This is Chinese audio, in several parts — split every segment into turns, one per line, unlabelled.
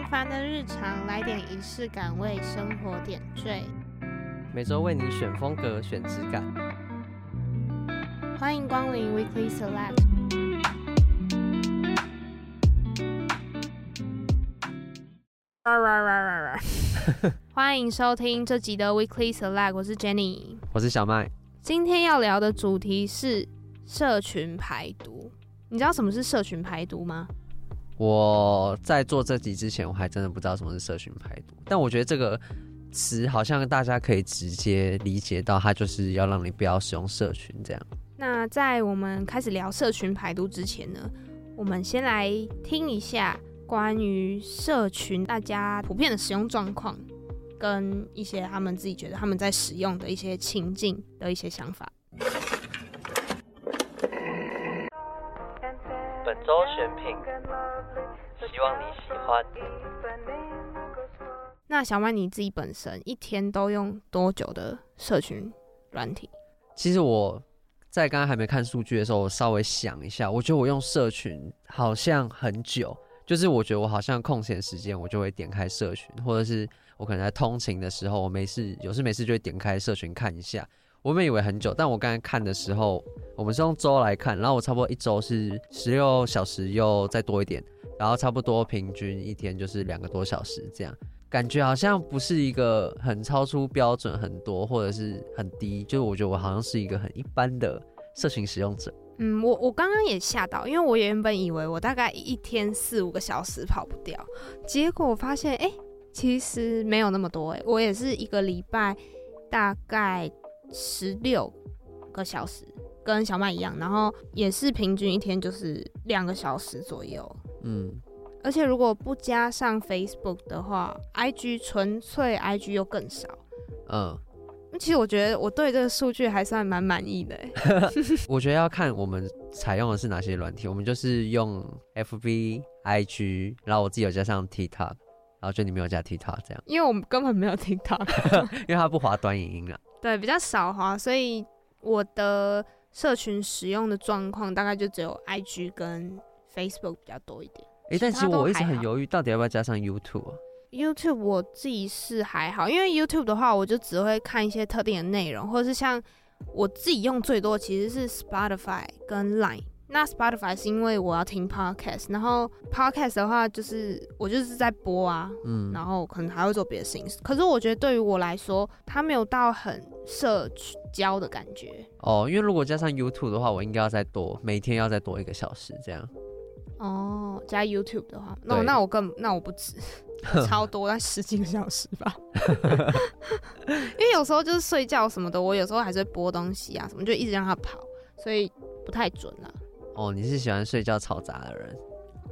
平凡的日常，来点仪式感，为生活点缀。
每周为你选风格，选质感。
欢迎光临 Weekly Select。欢迎收听这集的 Weekly Select，我是 Jenny，
我是小麦。
今天要聊的主题是社群排毒。你知道什么是社群排毒吗？
我在做这集之前，我还真的不知道什么是社群排毒。但我觉得这个词好像大家可以直接理解到，它就是要让你不要使用社群这样。
那在我们开始聊社群排毒之前呢，我们先来听一下关于社群大家普遍的使用状况，跟一些他们自己觉得他们在使用的一些情境的一些想法。
周选品，希望你喜欢。
那小曼你自己本身一天都用多久的社群软体？
其实我在刚刚还没看数据的时候，我稍微想一下，我觉得我用社群好像很久。就是我觉得我好像空闲时间，我就会点开社群，或者是我可能在通勤的时候，我没事有事没事就会点开社群看一下。我们以为很久，但我刚才看的时候，我们是用周来看，然后我差不多一周是十六小时又再多一点，然后差不多平均一天就是两个多小时这样，感觉好像不是一个很超出标准很多，或者是很低，就是我觉得我好像是一个很一般的社群使用者。
嗯，我我刚刚也吓到，因为我原本以为我大概一天四五个小时跑不掉，结果发现哎、其实没有那么多哎、我也是一个礼拜大概。十六个小时，跟小麦一样，然后也是平均一天就是两个小时左右。
嗯，
而且如果不加上 Facebook 的话，IG 纯粹 IG 又更少。
嗯，
其实我觉得我对这个数据还算蛮满意的。
我觉得要看我们采用的是哪些软体，我们就是用 FB、IG，然后我自己有加上 TikTok，然后就你没有加 TikTok 这样。
因为我们根本没有 TikTok，
因为它不滑短影音啊。
对，比较少哈，所以我的社群使用的状况大概就只有 IG 跟 Facebook 比较多一点。
哎、欸，但其实我一直很犹豫，到底要不要加上 YouTube 啊
？YouTube 我自己是还好，因为 YouTube 的话，我就只会看一些特定的内容，或者是像我自己用最多其实是 Spotify 跟 Line。那 Spotify 是因为我要听 podcast，然后 podcast 的话就是我就是在播啊，嗯，然后可能还会做别的事情。可是我觉得对于我来说，它没有到很社交的感觉。
哦，因为如果加上 YouTube 的话，我应该要再多，每天要再多一个小时这样。
哦，加 YouTube 的话，那我那我更那我不止，超多，但十几个小时吧。因为有时候就是睡觉什么的，我有时候还是会播东西啊什么，就一直让它跑，所以不太准了。
哦，你是喜欢睡觉嘈杂的人？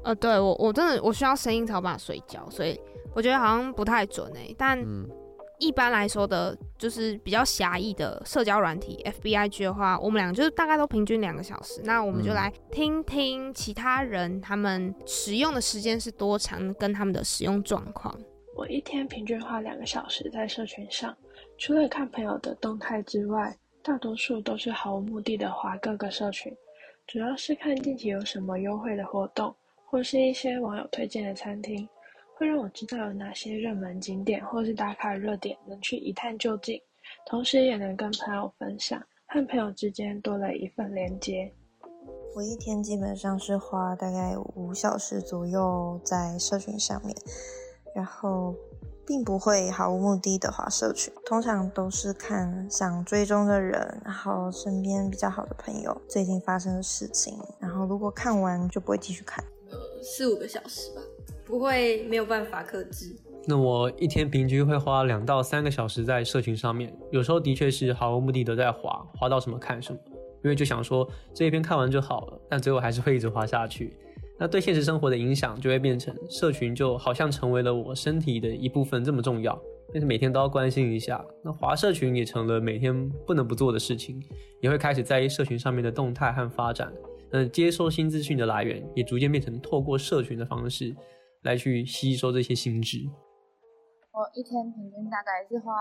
呃，对我，我真的我需要声音才有办法睡觉，所以我觉得好像不太准哎。但一般来说的，就是比较狭义的社交软体，FBIG 的话，我们俩就是大概都平均两个小时。那我们就来听听其他人他们使用的时间是多长，跟他们的使用状况。
我一天平均花两个小时在社群上，除了看朋友的动态之外，大多数都是毫无目的的划各个社群。主要是看近期有什么优惠的活动，或是一些网友推荐的餐厅，会让我知道有哪些热门景点或是打卡热点能去一探究竟，同时也能跟朋友分享，和朋友之间多了一份连接。
我一天基本上是花大概五小时左右在社群上面，然后。并不会毫无目的的划社群，通常都是看想追踪的人，然后身边比较好的朋友最近发生的事情，然后如果看完就不会继续看。
呃，四五个小时吧，不会没有办法克制。
那我一天平均会花两到三个小时在社群上面，有时候的确是毫无目的的在滑，滑到什么看什么，因为就想说这一篇看完就好了，但最后还是会一直滑下去。那对现实生活的影响就会变成社群就好像成为了我身体的一部分这么重要，但是每天都要关心一下。那滑社群也成了每天不能不做的事情，也会开始在意社群上面的动态和发展。那接收新资讯的来源也逐渐变成透过社群的方式来去吸收这些新知。
我一天平均大概是花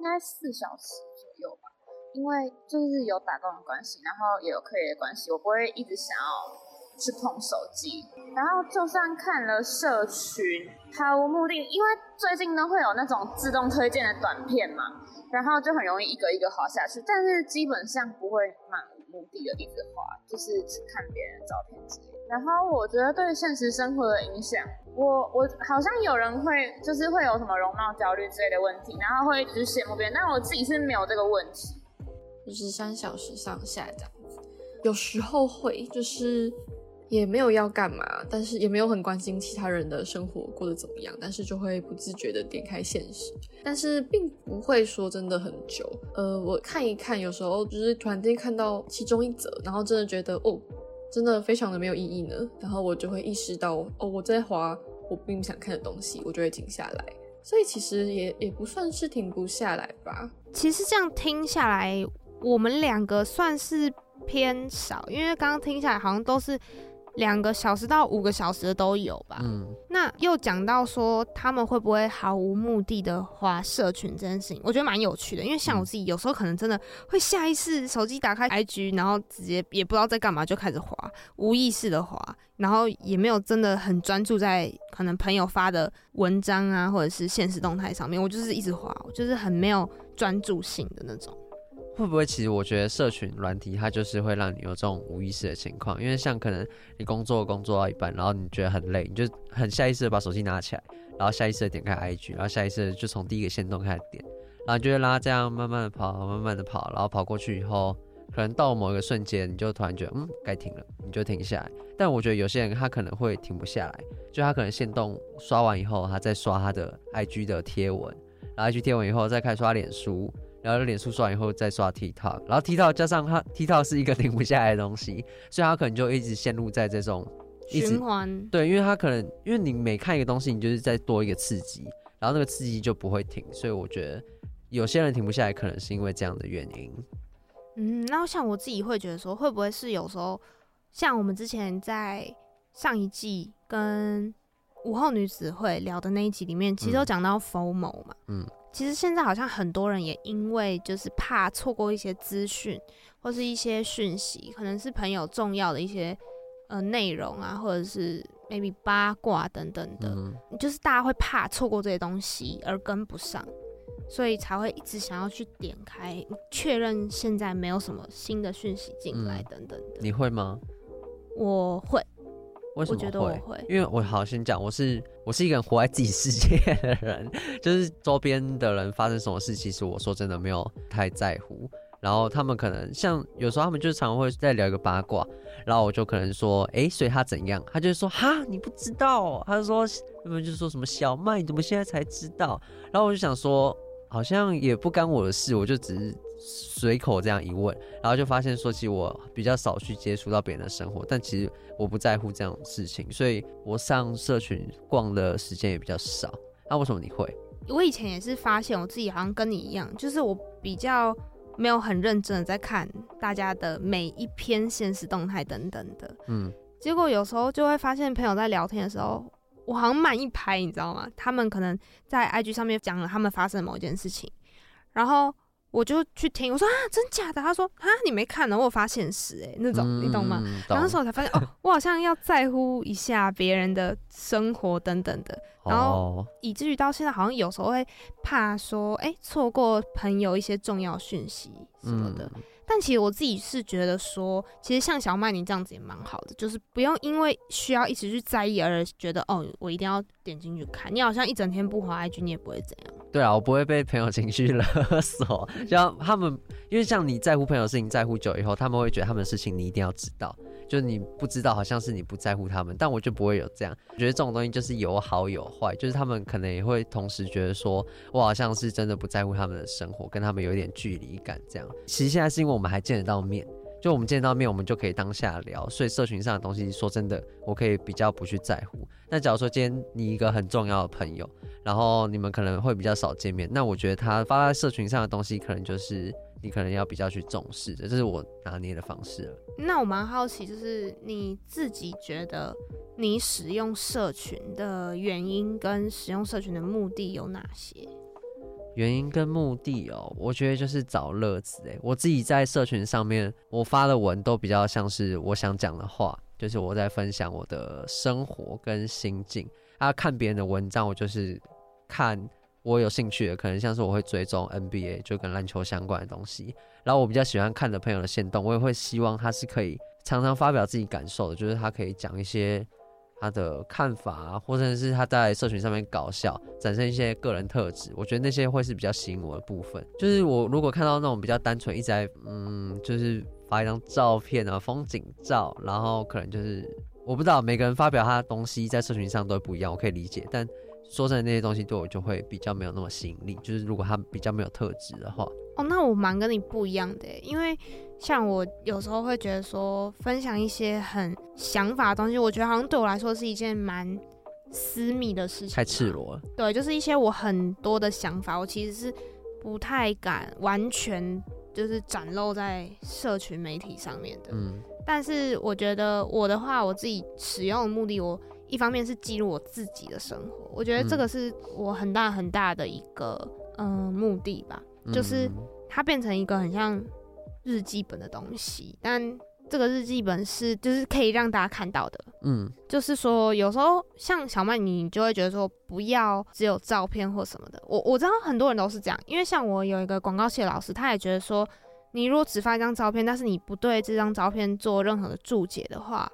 应该四小时左右吧，因为就是有打工的关系，然后也有课业的关系，我不会一直想要。去碰手机。然后就算看了社群，毫无目的，因为最近都会有那种自动推荐的短片嘛，然后就很容易一个一个滑下去，但是基本上不会漫无目的的一直滑，就是去看别人的照片之类。然后我觉得对现实生活的影响，我我好像有人会就是会有什么容貌焦虑之类的问题，然后会一直羡慕别人，但我自己是没有这个问题，
就是三小时上下这样子，有时候会就是。也没有要干嘛，但是也没有很关心其他人的生活过得怎么样，但是就会不自觉的点开现实，但是并不会说真的很久。呃，我看一看，有时候就是突然间看到其中一则，然后真的觉得哦，真的非常的没有意义呢，然后我就会意识到哦，我在滑我并不想看的东西，我就会停下来。所以其实也也不算是停不下来吧。
其实这样听下来，我们两个算是偏少，因为刚刚听下来好像都是。两个小时到五个小时的都有吧。嗯，那又讲到说他们会不会毫无目的的划社群这件事情，我觉得蛮有趣的。因为像我自己，有时候可能真的会下意识手机打开 IG，然后直接也不知道在干嘛就开始划，无意识的划，然后也没有真的很专注在可能朋友发的文章啊，或者是现实动态上面。我就是一直划，我就是很没有专注性的那种。
会不会其实我觉得社群软体它就是会让你有这种无意识的情况，因为像可能你工作工作到一半，然后你觉得很累，你就很下意识的把手机拿起来，然后下意识的点开 IG，然后下意识的就从第一个限动开始点，然后你就会拉这样慢慢的跑，慢慢的跑，然后跑过去以后，可能到某一个瞬间，你就突然觉得嗯该停了，你就停下来。但我觉得有些人他可能会停不下来，就他可能限动刷完以后，他再刷他的 IG 的贴文，然后 IG 贴文以后再开始刷脸书。然后脸书刷完以后再刷 TikTok，然后 TikTok 加上它 TikTok 是一个停不下来的东西，所以它可能就一直陷入在这种
循环。对，
因为它可能因为你每看一个东西，你就是再多一个刺激，然后那个刺激就不会停，所以我觉得有些人停不下来，可能是因为这样的原因。
嗯，那像我自己会觉得说，会不会是有时候像我们之前在上一季跟午后女子会聊的那一集里面，其实都讲到 FOMO 嘛，嗯。其实现在好像很多人也因为就是怕错过一些资讯或是一些讯息，可能是朋友重要的一些呃内容啊，或者是 maybe 八卦等等的，嗯、就是大家会怕错过这些东西而跟不上，所以才会一直想要去点开确认现在没有什么新的讯息进来等等的。
你会吗？
我会。
为什么会？
我觉得我会，
因为我好先讲，我是我是一个人活在自己世界的人，就是周边的人发生什么事，其实我说真的没有太在乎。然后他们可能像有时候他们就常会在聊一个八卦，然后我就可能说，哎、欸，所以他怎样？他就说，哈，你不知道？他就说，他们就说什么小麦，你怎么现在才知道？然后我就想说，好像也不干我的事，我就只是。随口这样一问，然后就发现说，其实我比较少去接触到别人的生活，但其实我不在乎这样的事情，所以我上社群逛的时间也比较少。那、啊、为什么你会？
我以前也是发现我自己好像跟你一样，就是我比较没有很认真的在看大家的每一篇现实动态等等的，嗯，结果有时候就会发现朋友在聊天的时候，我好像慢一拍，你知道吗？他们可能在 IG 上面讲了他们发生的某一件事情，然后。我就去听，我说啊，真假的？他说啊，你没看呢，我有发现实哎，那种、嗯、你懂吗？然后那时候我才发现哦，我好像要在乎一下别人的生活等等的，然后以至于到现在好像有时候会怕说，哎、欸，错过朋友一些重要讯息什么的。嗯但其实我自己是觉得说，其实像小麦你这样子也蛮好的，就是不用因为需要一直去在意而觉得哦，我一定要点进去看。你好像一整天不滑 IG，你也不会怎样。
对啊，我不会被朋友情绪 勒索，像他们，因为像你在乎朋友的事情在乎久以后，他们会觉得他们的事情你一定要知道。就是你不知道，好像是你不在乎他们，但我就不会有这样。我觉得这种东西就是有好有坏，就是他们可能也会同时觉得说，我好像是真的不在乎他们的生活，跟他们有一点距离感这样。其实现在是因为我们还见得到面，就我们见到面，我们就可以当下聊，所以社群上的东西，说真的，我可以比较不去在乎。那假如说今天你一个很重要的朋友，然后你们可能会比较少见面，那我觉得他发在社群上的东西，可能就是。你可能要比较去重视的，这是我拿捏的方式了。
那我蛮好奇，就是你自己觉得你使用社群的原因跟使用社群的目的有哪些？
原因跟目的哦，我觉得就是找乐子。诶，我自己在社群上面，我发的文都比较像是我想讲的话，就是我在分享我的生活跟心境。啊，看别人的文章，我就是看我有兴趣的，可能像是我会追踪 NBA，就跟篮球相关的东西。然后我比较喜欢看的朋友的限动，我也会希望他是可以常常发表自己感受的，就是他可以讲一些他的看法，或者是他在社群上面搞笑，展现一些个人特质。我觉得那些会是比较吸引我的部分。就是我如果看到那种比较单纯，一直在嗯，就是发一张照片啊，风景照，然后可能就是。我不知道每个人发表他的东西在社群上都不一样，我可以理解。但说真的，那些东西对我就会比较没有那么吸引力。就是如果他比较没有特质的话，
哦，那我蛮跟你不一样的，因为像我有时候会觉得说，分享一些很想法的东西，我觉得好像对我来说是一件蛮私密的事情，
太赤裸了。
对，就是一些我很多的想法，我其实是不太敢完全就是展露在社群媒体上面的。嗯。但是我觉得我的话，我自己使用的目的，我一方面是记录我自己的生活，我觉得这个是我很大很大的一个嗯、呃、目的吧，就是它变成一个很像日记本的东西，但这个日记本是就是可以让大家看到的，嗯，就是说有时候像小曼，你就会觉得说不要只有照片或什么的，我我知道很多人都是这样，因为像我有一个广告系的老师，他也觉得说。你如果只发一张照片，但是你不对这张照片做任何的注解的话，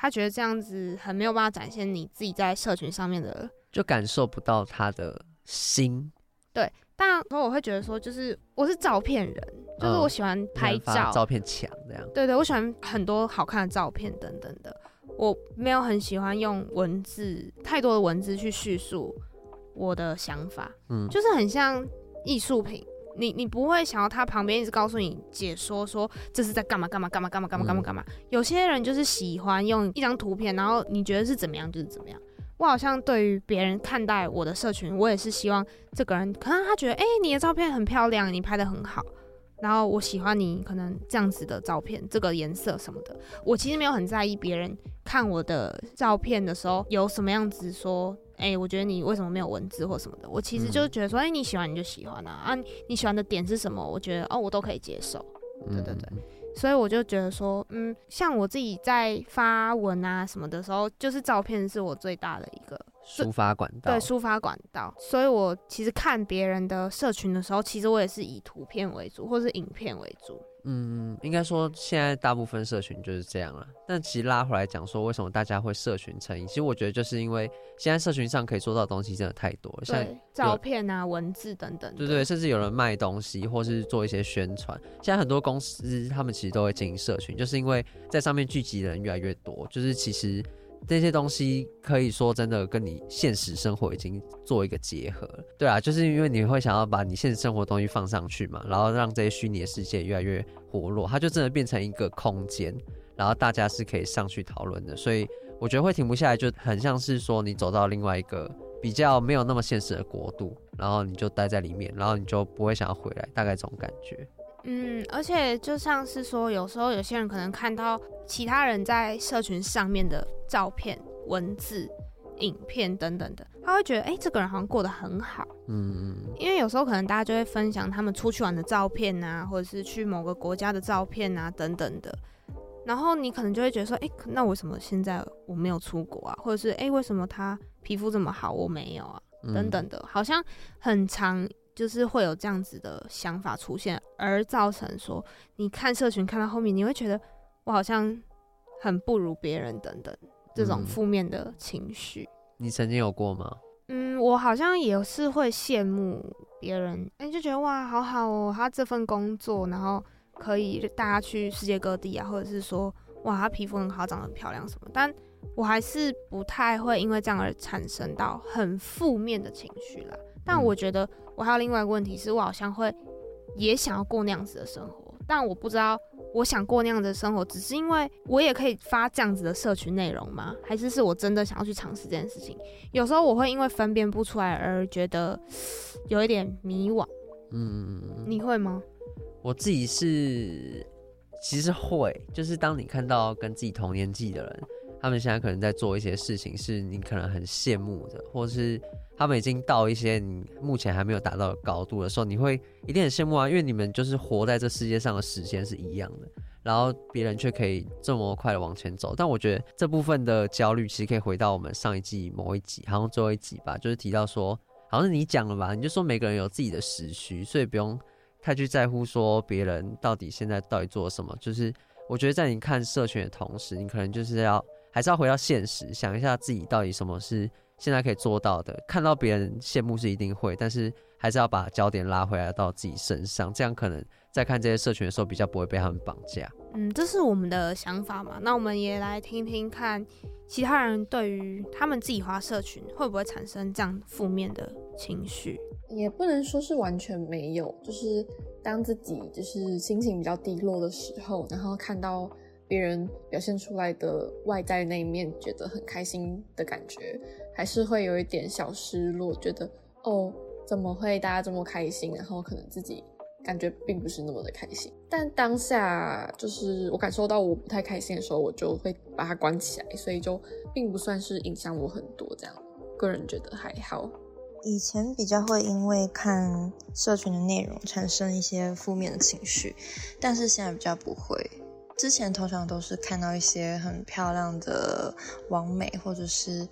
他觉得这样子很没有办法展现你自己在社群上面的，
就感受不到他的心。
对，但我会觉得说，就是我是照片人，就是我喜欢拍照，
嗯、照片墙这样。
对对，我喜欢很多好看的照片等等的，我没有很喜欢用文字太多的文字去叙述我的想法，嗯，就是很像艺术品。你你不会想要他旁边一直告诉你解说说这是在干嘛干嘛干嘛干嘛干嘛干嘛干嘛？有些人就是喜欢用一张图片，然后你觉得是怎么样就是怎么样。我好像对于别人看待我的社群，我也是希望这个人可能他觉得哎、欸、你的照片很漂亮，你拍的很好，然后我喜欢你可能这样子的照片，这个颜色什么的。我其实没有很在意别人看我的照片的时候有什么样子说。哎、欸，我觉得你为什么没有文字或什么的？我其实就是觉得说，哎、嗯欸，你喜欢你就喜欢啊，啊，你喜欢的点是什么？我觉得哦，我都可以接受。对对对，所以我就觉得说，嗯，像我自己在发文啊什么的时候，就是照片是我最大的一个
抒发管道，
对，抒发管道。所以我其实看别人的社群的时候，其实我也是以图片为主，或是影片为主。
嗯，应该说现在大部分社群就是这样了。但其实拉回来讲说，为什么大家会社群成瘾？其实我觉得就是因为现在社群上可以做到的东西真的太多了，像
照片啊、文字等等。
对，对对，甚至有人卖东西，或是做一些宣传。现在很多公司他们其实都会经营社群，就是因为在上面聚集的人越来越多，就是其实。这些东西可以说真的跟你现实生活已经做一个结合了，对啊，就是因为你会想要把你现实生活的东西放上去嘛，然后让这些虚拟的世界越来越活络，它就真的变成一个空间，然后大家是可以上去讨论的，所以我觉得会停不下来，就很像是说你走到另外一个比较没有那么现实的国度，然后你就待在里面，然后你就不会想要回来，大概这种感觉。
嗯，而且就像是说，有时候有些人可能看到其他人在社群上面的照片、文字、影片等等的，他会觉得，哎、欸，这个人好像过得很好。嗯嗯。因为有时候可能大家就会分享他们出去玩的照片啊，或者是去某个国家的照片啊等等的，然后你可能就会觉得说，哎、欸，那为什么现在我没有出国啊？或者是，哎、欸，为什么他皮肤这么好，我没有啊？等等的，好像很常。就是会有这样子的想法出现，而造成说你看社群看到后面，你会觉得我好像很不如别人等等这种负面的情绪。嗯。
你曾经有过吗？
嗯，我好像也是会羡慕别人，哎，就觉得哇，好好哦，他这份工作，然后可以带他去世界各地啊，或者是说哇，他皮肤很好，长得很漂亮什么，但我还是不太会因为这样而产生到很负面的情绪啦。但我觉得我还有另外一个问题是，我好像会也想要过那样子的生活，但我不知道我想过那样子的生活，只是因为我也可以发这样子的社群内容吗？还是是我真的想要去尝试这件事情？有时候我会因为分辨不出来而觉得有一点迷惘。嗯，你会吗？
我自己是其实会，就是当你看到跟自己同年纪的人，他们现在可能在做一些事情，是你可能很羡慕的，或是。他们已经到一些你目前还没有达到的高度的时候，你会一定很羡慕啊，因为你们就是活在这世界上的时间是一样的，然后别人却可以这么快的往前走。但我觉得这部分的焦虑其实可以回到我们上一季某一集，好像最后一集吧，就是提到说，好像是你讲了吧，你就说每个人有自己的时区，所以不用太去在乎说别人到底现在到底做什么。就是我觉得在你看社群的同时，你可能就是要还是要回到现实，想一下自己到底什么是现在可以做到的。看到别人羡慕是一定会，但是。还是要把焦点拉回来到自己身上，这样可能在看这些社群的时候比较不会被他们绑架。
嗯，这是我们的想法嘛。那我们也来听听看，其他人对于他们自己花社群会不会产生这样负面的情绪？
也不能说是完全没有，就是当自己就是心情比较低落的时候，然后看到别人表现出来的外在那一面，觉得很开心的感觉，还是会有一点小失落，觉得哦。怎么会大家这么开心？然后可能自己感觉并不是那么的开心。但当下就是我感受到我不太开心的时候，我就会把它关起来，所以就并不算是影响我很多。这样，个人觉得还好。
以前比较会因为看社群的内容产生一些负面的情绪，但是现在比较不会。之前通常都是看到一些很漂亮的网美或者是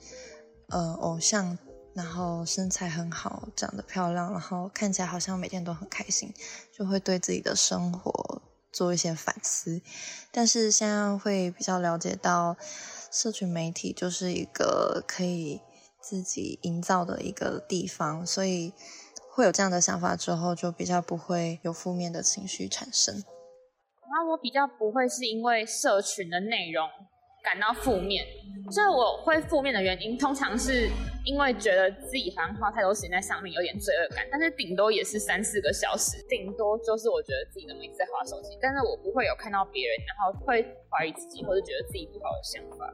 呃偶像。然后身材很好，长得漂亮，然后看起来好像每天都很开心，就会对自己的生活做一些反思。但是现在会比较了解到，社群媒体就是一个可以自己营造的一个地方，所以会有这样的想法之后，就比较不会有负面的情绪产生。
那我比较不会是因为社群的内容。感到负面，所以我会负面的原因，通常是因为觉得自己好像花太多时间在上面，有点罪恶感。但是顶多也是三四个小时，顶多就是我觉得自己能一直在滑手机，但是我不会有看到别人，然后会怀疑自己或者觉得自己不好的想法。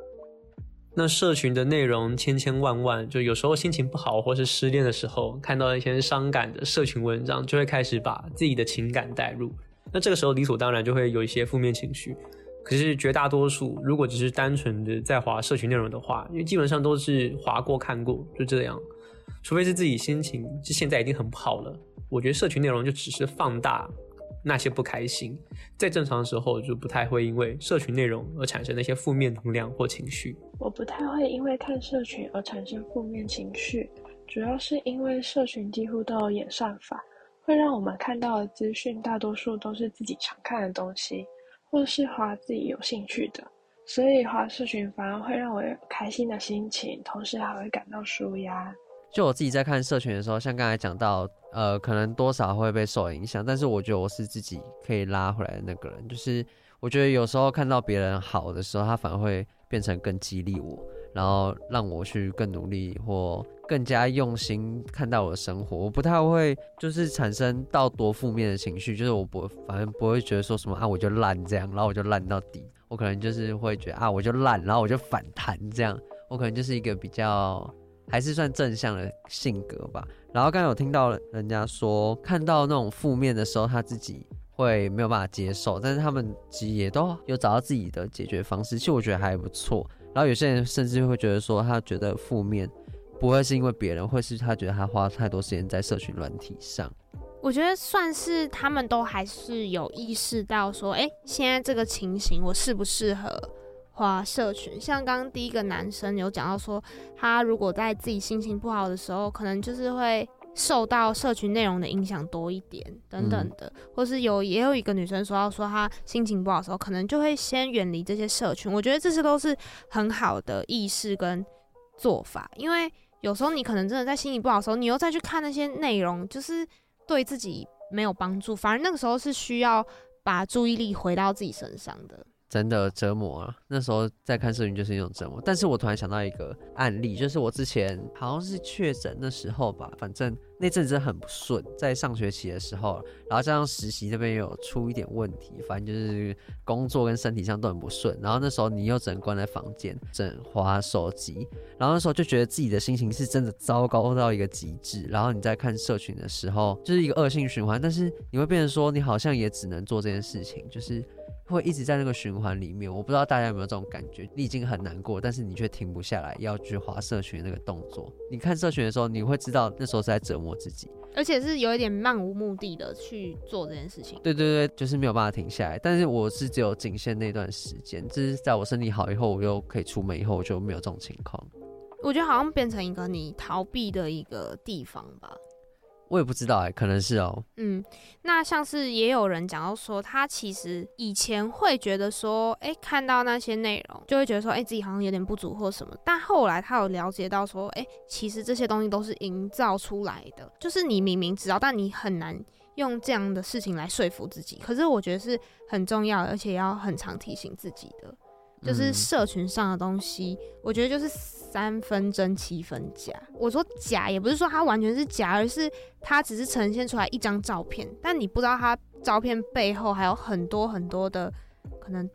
那社群的内容千千万万，就有时候心情不好或是失恋的时候，看到一些伤感的社群文章，就会开始把自己的情感带入。那这个时候理所当然就会有一些负面情绪。可是绝大多数，如果只是单纯的在划社群内容的话，因为基本上都是划过看过，就这样。除非是自己心情是现在已经很不好了，我觉得社群内容就只是放大那些不开心。在正常的时候，就不太会因为社群内容而产生那些负面能量或情绪。
我不太会因为看社群而产生负面情绪，主要是因为社群几乎都有演算法，会让我们看到的资讯大多数都是自己常看的东西。或是滑自己有兴趣的，所以滑社群反而会让我有开心的心情，同时还会感到舒压。
就我自己在看社群的时候，像刚才讲到，呃，可能多少会被受影响，但是我觉得我是自己可以拉回来的那个人。就是我觉得有时候看到别人好的时候，他反而会变成更激励我，然后让我去更努力或。更加用心看待我的生活，我不太会就是产生到多负面的情绪，就是我不反正不会觉得说什么啊我就烂这样，然后我就烂到底，我可能就是会觉得啊我就烂，然后我就反弹这样，我可能就是一个比较还是算正向的性格吧。然后刚刚有听到人家说看到那种负面的时候，他自己会没有办法接受，但是他们其实也都有找到自己的解决方式，其实我觉得还不错。然后有些人甚至会觉得说他觉得负面。不会是因为别人，会是他觉得他花太多时间在社群软体上。
我觉得算是他们都还是有意识到说，哎，现在这个情形我适不适合花社群？像刚刚第一个男生有讲到说，他如果在自己心情不好的时候，可能就是会受到社群内容的影响多一点，等等的。嗯、或是有也有一个女生说到说，她心情不好的时候，可能就会先远离这些社群。我觉得这些都是很好的意识跟做法，因为。有时候你可能真的在心情不好的时候，你又再去看那些内容，就是对自己没有帮助，反而那个时候是需要把注意力回到自己身上的。
真的折磨啊！那时候在看视频就是一种折磨。但是我突然想到一个案例，就是我之前好像是确诊的时候吧，反正那阵子很不顺，在上学期的时候，然后加上实习这边有出一点问题，反正就是工作跟身体上都很不顺。然后那时候你又只能关在房间，只能滑手机，然后那时候就觉得自己的心情是真的糟糕到一个极致。然后你在看社群的时候，就是一个恶性循环。但是你会变成说，你好像也只能做这件事情，就是。会一直在那个循环里面。我不知道大家有没有这种感觉，你已经很难过，但是你却停不下来，要去滑社群那个动作。你看社群的时候，你会知道那时候是在折磨自己，
而且是有一点漫无目的的去做这件事情。
对对对，就是没有办法停下来。但是我是只有仅限那段时间，就是在我身体好以后，我又可以出门以后，我就没有这种情况。
我觉得好像变成一个你逃避的一个地方吧。
我也不知道哎、可能是哦、
嗯，那像是也有人讲到说，他其实以前会觉得说，哎、看到那些内容就会觉得说，哎、自己好像有点不足或什么。但后来他有了解到说，哎、其实这些东西都是营造出来的，就是你明明知道，但你很难用这样的事情来说服自己。可是我觉得是很重要，而且要很常提醒自己的。就是社群上的东西，嗯、我觉得就是三分真七分假。我说假，也不是说它完全是假，而是它只是呈现出来一张照片，但你不知道它照片背后还有很多很多的可能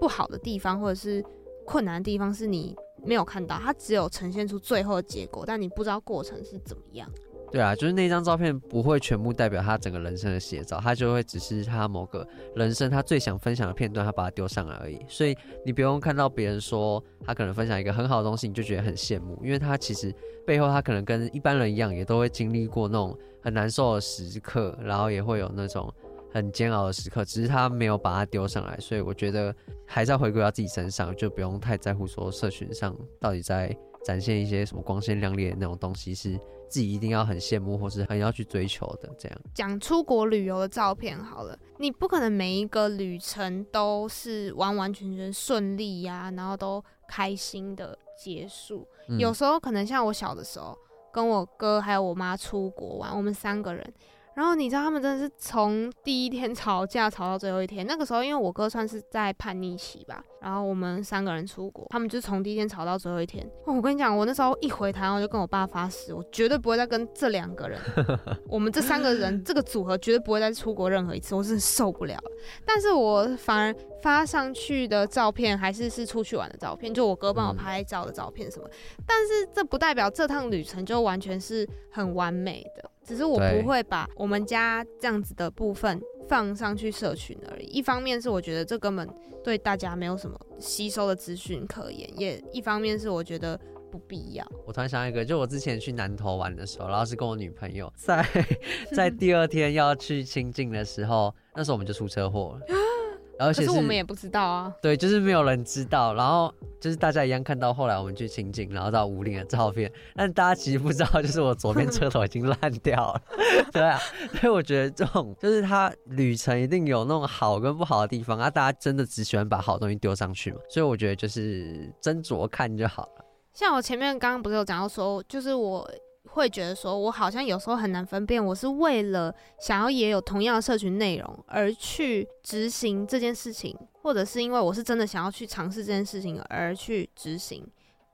不好的地方，或者是困难的地方，是你没有看到。它只有呈现出最后的结果，但你不知道过程是怎么样。
对啊，就是那张照片不会全部代表他整个人生的写照，他就会只是他某个人生他最想分享的片段，他把它丢上来而已。所以你不用看到别人说他可能分享一个很好的东西，你就觉得很羡慕，因为他其实背后他可能跟一般人一样，也都会经历过那种很难受的时刻，然后也会有那种很煎熬的时刻，只是他没有把它丢上来。所以我觉得还是要回归到自己身上，就不用太在乎说社群上到底在展现一些什么光鲜亮丽的那种东西是。自己一定要很羡慕，或是很要去追求的，这样。
讲出国旅游的照片好了，你不可能每一个旅程都是完完全全顺利呀、啊，然后都开心的结束。嗯、有时候可能像我小的时候，跟我哥还有我妈出国玩，我们三个人。然后你知道他们真的是从第一天吵架吵到最后一天。那个时候因为我哥算是在叛逆期吧，然后我们三个人出国，他们就从第一天吵到最后一天。我跟你讲，我那时候一回台湾，我就跟我爸发誓，我绝对不会再跟这两个人，我们这三个人这个组合绝对不会再出国任何一次，我真的受不了了。但是我反而发上去的照片还是是出去玩的照片，就我哥帮我拍照的照片什么。但是这不代表这趟旅程就完全是很完美的。只是我不会把我们家这样子的部分放上去社群而已。一方面是我觉得这根本对大家没有什么吸收的资讯可言，也一方面是我觉得不必要。
我突然想一个，就我之前去南投玩的时候，然后是跟我女朋友在 在第二天要去清境的时候，那时候我们就出车祸了。而且是，
可是我们也不知道啊。
对，就是没有人知道。然后就是大家一样看到后来我们去清境，然后到武陵的照片，但大家其实不知道，就是我左边车头已经烂掉了。对啊，所以我觉得这种就是他旅程一定有那种好跟不好的地方啊。大家真的只喜欢把好东西丢上去嘛，所以我觉得就是斟酌看就好了。
像我前面刚刚不是有讲到说，就是我。会觉得说，我好像有时候很难分辨，我是为了想要也有同样的社群内容而去执行这件事情，或者是因为我是真的想要去尝试这件事情而去执行。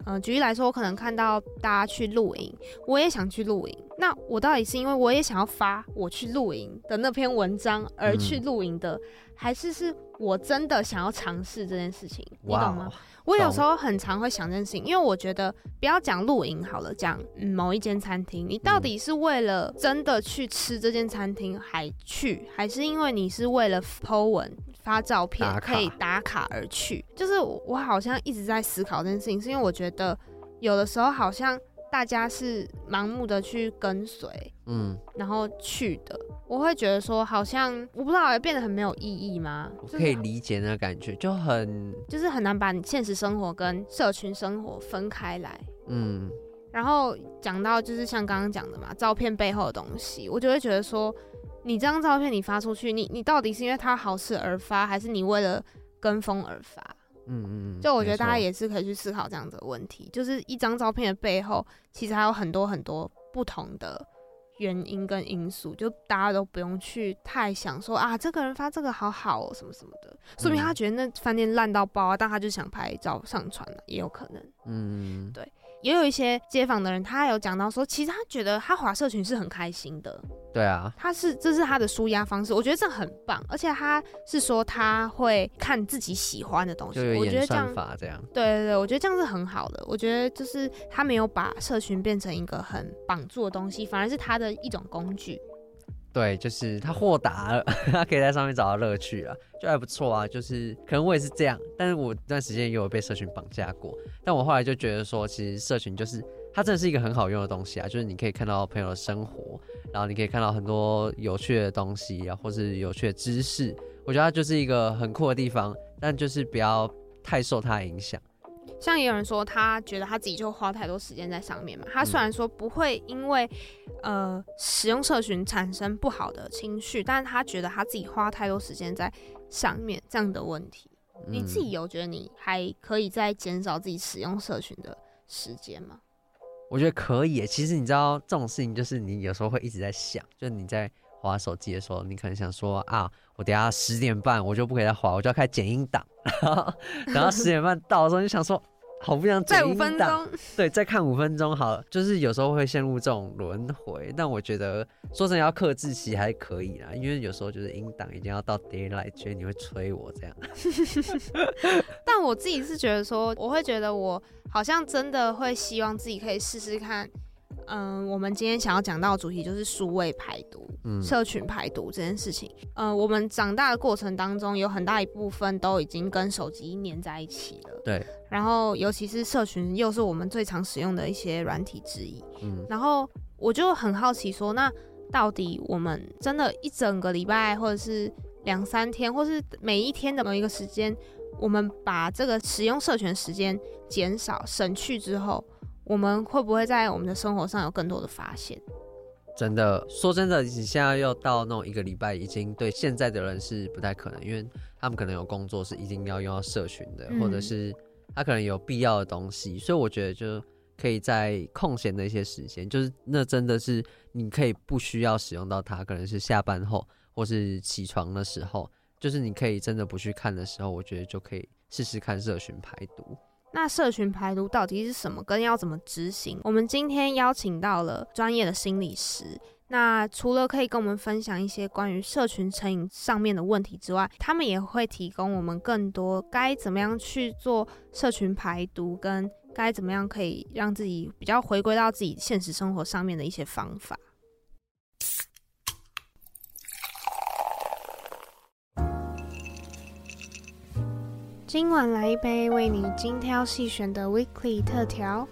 嗯、呃，举例来说，我可能看到大家去露营，我也想去露营。那我到底是因为我也想要发我去露营的那篇文章而去露营的，嗯、还是是我真的想要尝试这件事情？你懂吗？我有时候很常会想这件事情，因为我觉得不要讲露营好了，讲、嗯、某一间餐厅，你到底是为了真的去吃这间餐厅还去，还是因为你是为了 po 文发照片可以打卡而去？就是我好像一直在思考这件事情，是因为我觉得有的时候好像。大家是盲目的去跟随，嗯，然后去的，我会觉得说，好像我不知道，变得很没有意义吗？
我可以理解那个感觉，就很
就是很难把你现实生活跟社群生活分开来，
嗯。
然后讲到就是像刚刚讲的嘛，照片背后的东西，我就会觉得说，你这张照片你发出去，你你到底是因为它好事而发，还是你为了跟风而发？
嗯嗯嗯，
就我觉得大家也是可以去思考这样的问题，就是一张照片的背后，其实还有很多很多不同的原因跟因素，就大家都不用去太想说啊，这个人发这个好好哦，什么什么的，说明他觉得那饭店烂到爆啊，但他就想拍照上传了，也有可能。
嗯，
对。也有一些街访的人，他有讲到说，其实他觉得他滑社群是很开心的。
对啊，
他是这是他的舒压方式，我觉得这很棒。而且他是说他会看自己喜欢的东西，我觉得这样，
这样
对对对，我觉得这样是很好的。我觉得就是他没有把社群变成一个很绑住的东西，反而是他的一种工具。
对，就是他豁达了，他可以在上面找到乐趣啊，就还不错啊。就是可能我也是这样，但是我这段时间也有被社群绑架过。但我后来就觉得说，其实社群就是它真的是一个很好用的东西啊，就是你可以看到朋友的生活，然后你可以看到很多有趣的东西啊，或是有趣的知识。我觉得它就是一个很酷的地方，但就是不要太受它影响。
像也有人说，他觉得他自己就花太多时间在上面嘛。他虽然说不会因为呃使用社群产生不好的情绪，但是他觉得他自己花太多时间在上面这样的问题。你自己有觉得你还可以再减少自己使用社群的时间吗？
我觉得可以。其实你知道这种事情，就是你有时候会一直在想，就是你在滑手机的时候，你可能想说啊，我等下十点半我就不可以再滑，我就要开始剪音档。然后十点半到的时候，就想说。好不想再五分钟，对，再看五分钟好了。就是有时候会陷入这种轮回，但我觉得说真的要克制其实还可以啦，因为有时候就是音档已经要到 deadline，觉得你会催我这样。
但我自己是觉得说，我会觉得我好像真的会希望自己可以试试看。嗯，我们今天想要讲到的主题就是数位排毒、嗯、社群排毒这件事情。嗯，我们长大的过程当中，有很大一部分都已经跟手机黏在一起了。
对。
然后，尤其是社群，又是我们最常使用的一些软体之一。嗯。然后，我就很好奇说，那到底我们真的，一整个礼拜，或者是两三天，或是每一天的某一个时间，我们把这个使用社群时间减少、省去之后，我们会不会在我们的生活上有更多的发现？
真的，说真的，你现在要到那种一个礼拜，已经对现在的人是不太可能，因为他们可能有工作是一定要用到社群的，嗯、或者是他可能有必要的东西，所以我觉得就可以在空闲的一些时间，就是那真的是你可以不需要使用到它，可能是下班后或是起床的时候，就是你可以真的不去看的时候，我觉得就可以试试看社群排毒。
那社群排毒到底是什么？跟要怎么执行？我们今天邀请到了专业的心理师。那除了可以跟我们分享一些关于社群成瘾上面的问题之外，他们也会提供我们更多该怎么样去做社群排毒，跟该怎么样可以让自己比较回归到自己现实生活上面的一些方法。今晚来一杯为你精挑细选的 Weekly 特调。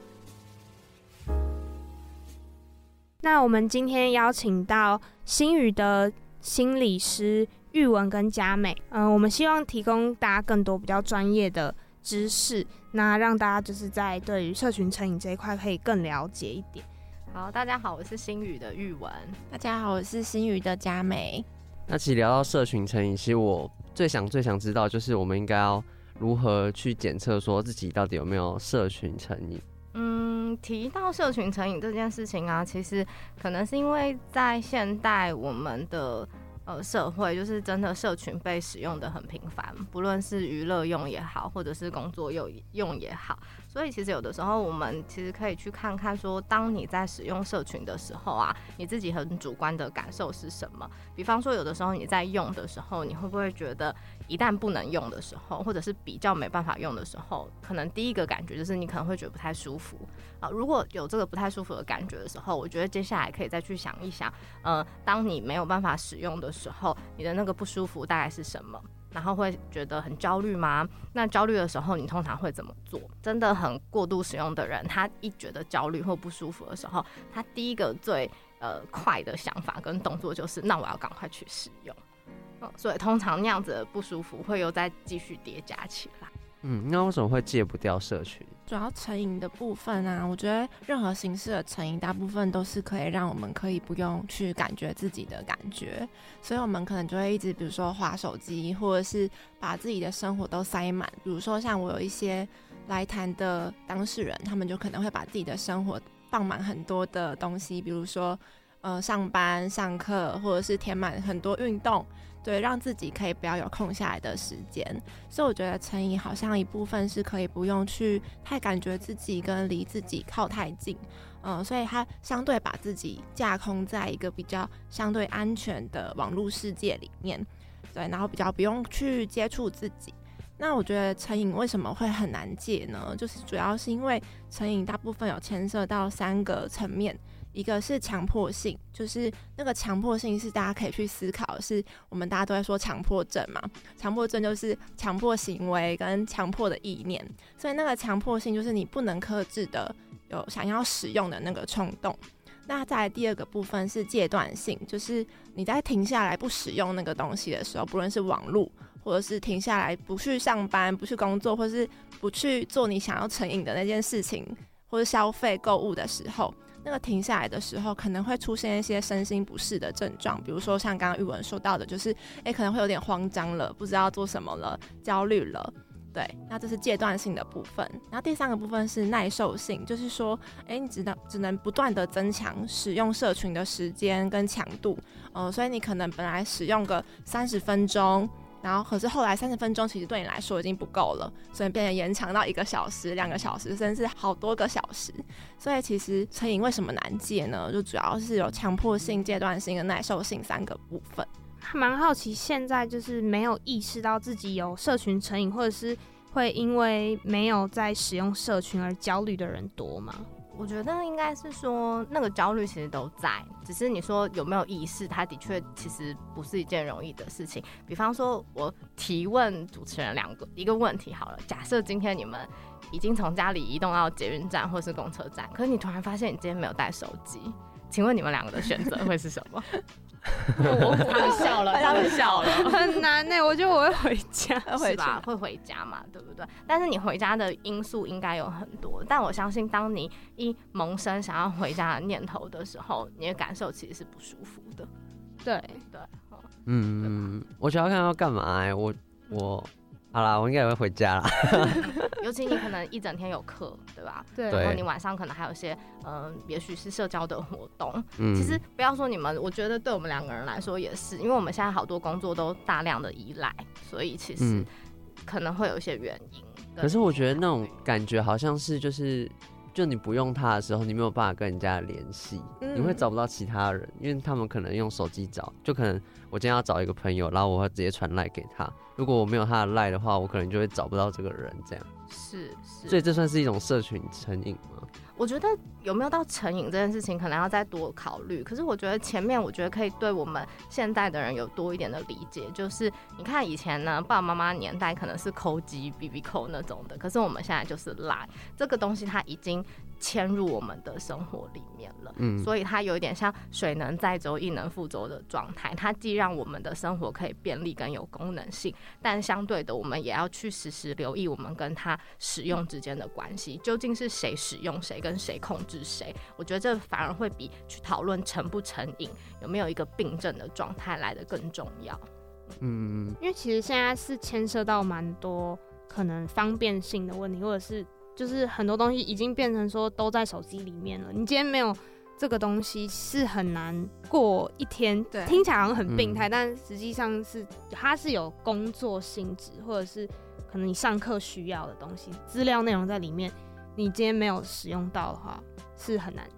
那我们今天邀请到新宇的心理师玉文跟佳美，嗯、呃，我们希望提供大家更多比较专业的知识，那让大家就是在对于社群成瘾这一块可以更了解一点。
好，大家好，我是新宇的玉文。
大家好，我是新宇的佳美。
那其实聊到社群成瘾，其实我最想最想知道就是我们应该要。如何去检测说自己到底有没有社群成瘾？
嗯，提到社群成瘾这件事情啊，其实可能是因为在现代我们的呃社会，就是真的社群被使用的很频繁，不论是娱乐用也好，或者是工作用用也好。所以其实有的时候，我们其实可以去看看，说当你在使用社群的时候啊，你自己很主观的感受是什么？比方说，有的时候你在用的时候，你会不会觉得一旦不能用的时候，或者是比较没办法用的时候，可能第一个感觉就是你可能会觉得不太舒服啊。如果有这个不太舒服的感觉的时候，我觉得接下来可以再去想一想，呃，当你没有办法使用的时候，你的那个不舒服大概是什么？然后会觉得很焦虑吗？那焦虑的时候，你通常会怎么做？真的很过度使用的人，他一觉得焦虑或不舒服的时候，他第一个最呃快的想法跟动作就是，那我要赶快去使用。嗯，所以通常那样子的不舒服会又再继续叠加起来。
嗯，那为什么会戒不掉社群？
主要成瘾的部分啊，我觉得任何形式的成瘾，大部分都是可以让我们可以不用去感觉自己的感觉，所以我们可能就会一直，比如说划手机，或者是把自己的生活都塞满。比如说像我有一些来谈的当事人，他们就可能会把自己的生活放满很多的东西，比如说呃上班、上课，或者是填满很多运动。对，让自己可以不要有空下来的时间，所以我觉得成瘾好像一部分是可以不用去太感觉自己跟离自己靠太近，嗯，所以他相对把自己架空在一个比较相对安全的网络世界里面，对，然后比较不用去接触自己，那我觉得成瘾为什么会很难戒呢？就是主要是因为成瘾大部分有牵涉到三个层面，一个是强迫性，就是那个强迫性是大家可以去思考，是我们大家都在说强迫症嘛，强迫症就是强迫行为跟强迫的意念，所以那个强迫性就是你不能克制的有想要使用的那个冲动。那在第二个部分是戒断性，就是你在停下来不使用那个东西的时候，不论是网络。或者是停下来不去上班、不去工作，或是不去做你想要成瘾的那件事情，或者消费购物的时候，那个停下来的时候，可能会出现一些身心不适的症状，比如说像刚刚玉文说到的，就是诶、可能会有点慌张了，不知道做什么了，焦虑了。对，那这是戒断性的部分。然后第三个部分是耐受性，就是说，诶、你只能只能不断的增强使用社群的时间跟强度，呃，所以你可能本来使用个三十分钟。然后，可是后来三十分钟其实对你来说已经不够了，所以变成延长到一个小时、两个小时，甚至好多个小时。所以其实成瘾为什么难戒呢？就主要是有强迫性、戒断性跟耐受性三个部分。
蛮好奇，现在就是没有意识到自己有社群成瘾，或者是会因为没有在使用社群而焦虑的人多吗？
我觉得应该是说，那个焦虑其实都在，只是你说有没有意识，它的确其实不是一件容易的事情。比方说，我提问主持人两个一个问题好了，假设今天你们已经从家里移动到捷运站或是公车站，可是你突然发现你今天没有带手机，请问你们两个的选择会是什么？
我他们笑了，他们笑了，很难呢。我觉得我会回家，
会吧，会回家嘛，对不对？但是你回家的因素应该有很多。但我相信，当你一萌生想要回家的念头的时候，你的感受其实是不舒服的。
对
对，
嗯，我想要看要干嘛、欸？我我。好啦，我应该也会回家啦。
尤其你可能一整天有课，对吧？
对。
然后你晚上可能还有一些，嗯、呃，也许是社交的活动。嗯。其实不要说你们，我觉得对我们两个人来说也是，因为我们现在好多工作都大量的依赖，所以其实可能会有一些原因。
嗯、可是我觉得那种感觉好像是就是。就你不用它的时候，你没有办法跟人家联系，嗯，你会找不到其他人，因为他们可能用手机找。就可能我今天要找一个朋友，然后我会直接传赖给他。如果我没有他的赖的话，我可能就会找不到这个人。这样
是是，
所以这算是一种社群成瘾吗？
我觉得有没有到成瘾这件事情，可能要再多考虑。可是我觉得前面，我觉得可以对我们现代的人有多一点的理解。就是你看以前呢，爸爸妈妈年代可能是抠机、BB 扣那种的，可是我们现在就是懒这个东西，它已经迁入我们的生活里面了。嗯，所以它有一点像水能载舟，亦能覆舟的状态。它既让我们的生活可以便利跟有功能性，但相对的，我们也要去时时留意我们跟它使用之间的关系，究竟是谁使用谁跟谁控制谁？我觉得这反而会比去讨论成不成瘾、有没有一个病症的状态来的更重要。
嗯，因为其实现在是牵涉到蛮多可能方便性的问题，或者是就是很多东西已经变成说都在手机里面了。你今天没有这个东西是很难过一天。对，听起来好像很病态，嗯，但实际上是它是有工作性质，或者是可能你上课需要的东西，资料内容在里面。你今天没有使用到的话，是很难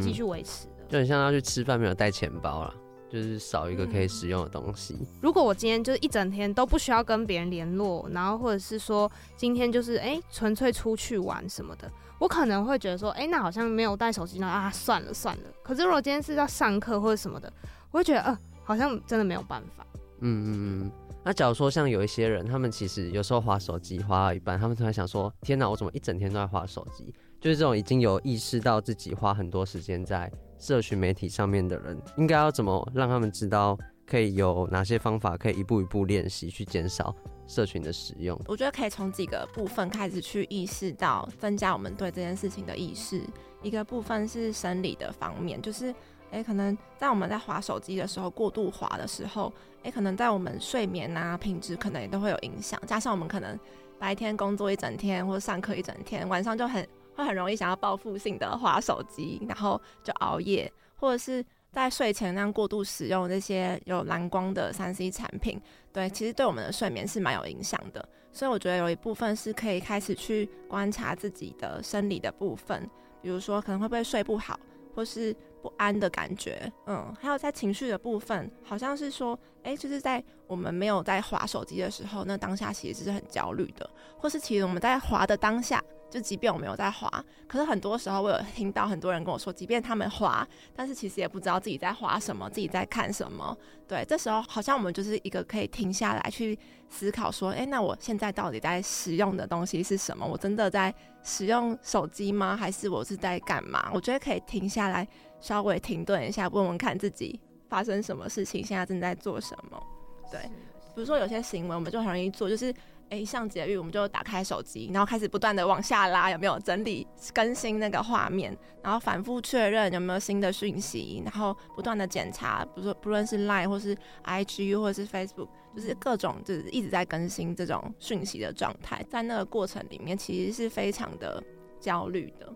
继续维持的。
嗯，就很像要去吃饭没有带钱包啦，就是少一个可以使用的东西。
如果我今天就是一整天都不需要跟别人联络，然后或者是说今天就是哎纯粹出去玩什么的，我可能会觉得说哎那好像没有带手机呢啊算了算了。可是如果今天是要上课或者什么的，我会觉得呃好像真的没有办法。
嗯嗯嗯。那假如说像有一些人，他们其实有时候划手机划到一半，他们突然想说：“天哪，我怎么一整天都在划手机？”就是这种已经有意识到自己花很多时间在社群媒体上面的人，应该要怎么让他们知道可以有哪些方法，可以一步一步练习去减少社群的使用？
我觉得可以从几个部分开始去意识到，增加我们对这件事情的意识。一个部分是生理的方面，就是。诶，可能在我们在滑手机的时候，过度滑的时候，诶，可能在我们睡眠啊品质可能也都会有影响。加上我们可能白天工作一整天或者上课一整天，晚上就很会很容易想要报复性的划手机，然后就熬夜，或者是在睡前那样过度使用这些有蓝光的三 C 产品，对，其实对我们的睡眠是蛮有影响的。所以我觉得有一部分是可以开始去观察自己的生理的部分，比如说可能会不会睡不好。或是不安的感觉。嗯，还有在情绪的部分，好像是说，哎、就是在我们没有在划手机的时候，那当下其实是很焦虑的，或是其实我们在划的当下。就即便我没有在滑，可是很多时候我有听到很多人跟我说，即便他们滑，但是其实也不知道自己在滑什么，自己在看什么。对，这时候好像我们就是一个可以停下来去思考说，诶，那我现在到底在使用的东西是什么？我真的在使用手机吗？还是我是在干嘛？我觉得可以停下来，稍微停顿一下，问问看自己发生什么事情，现在正在做什么。对，比如说有些行为我们就很容易做，就是。诶，上捷运我们就打开手机，然后开始不断的往下拉，有没有整理更新那个画面，然后反复确认有没有新的讯息，然后不断的检查，比如说不论是 Line 或是 IG 或是 Facebook，就是各种就是一直在更新这种讯息的状态，在那个过程里面其实是非常的焦虑的，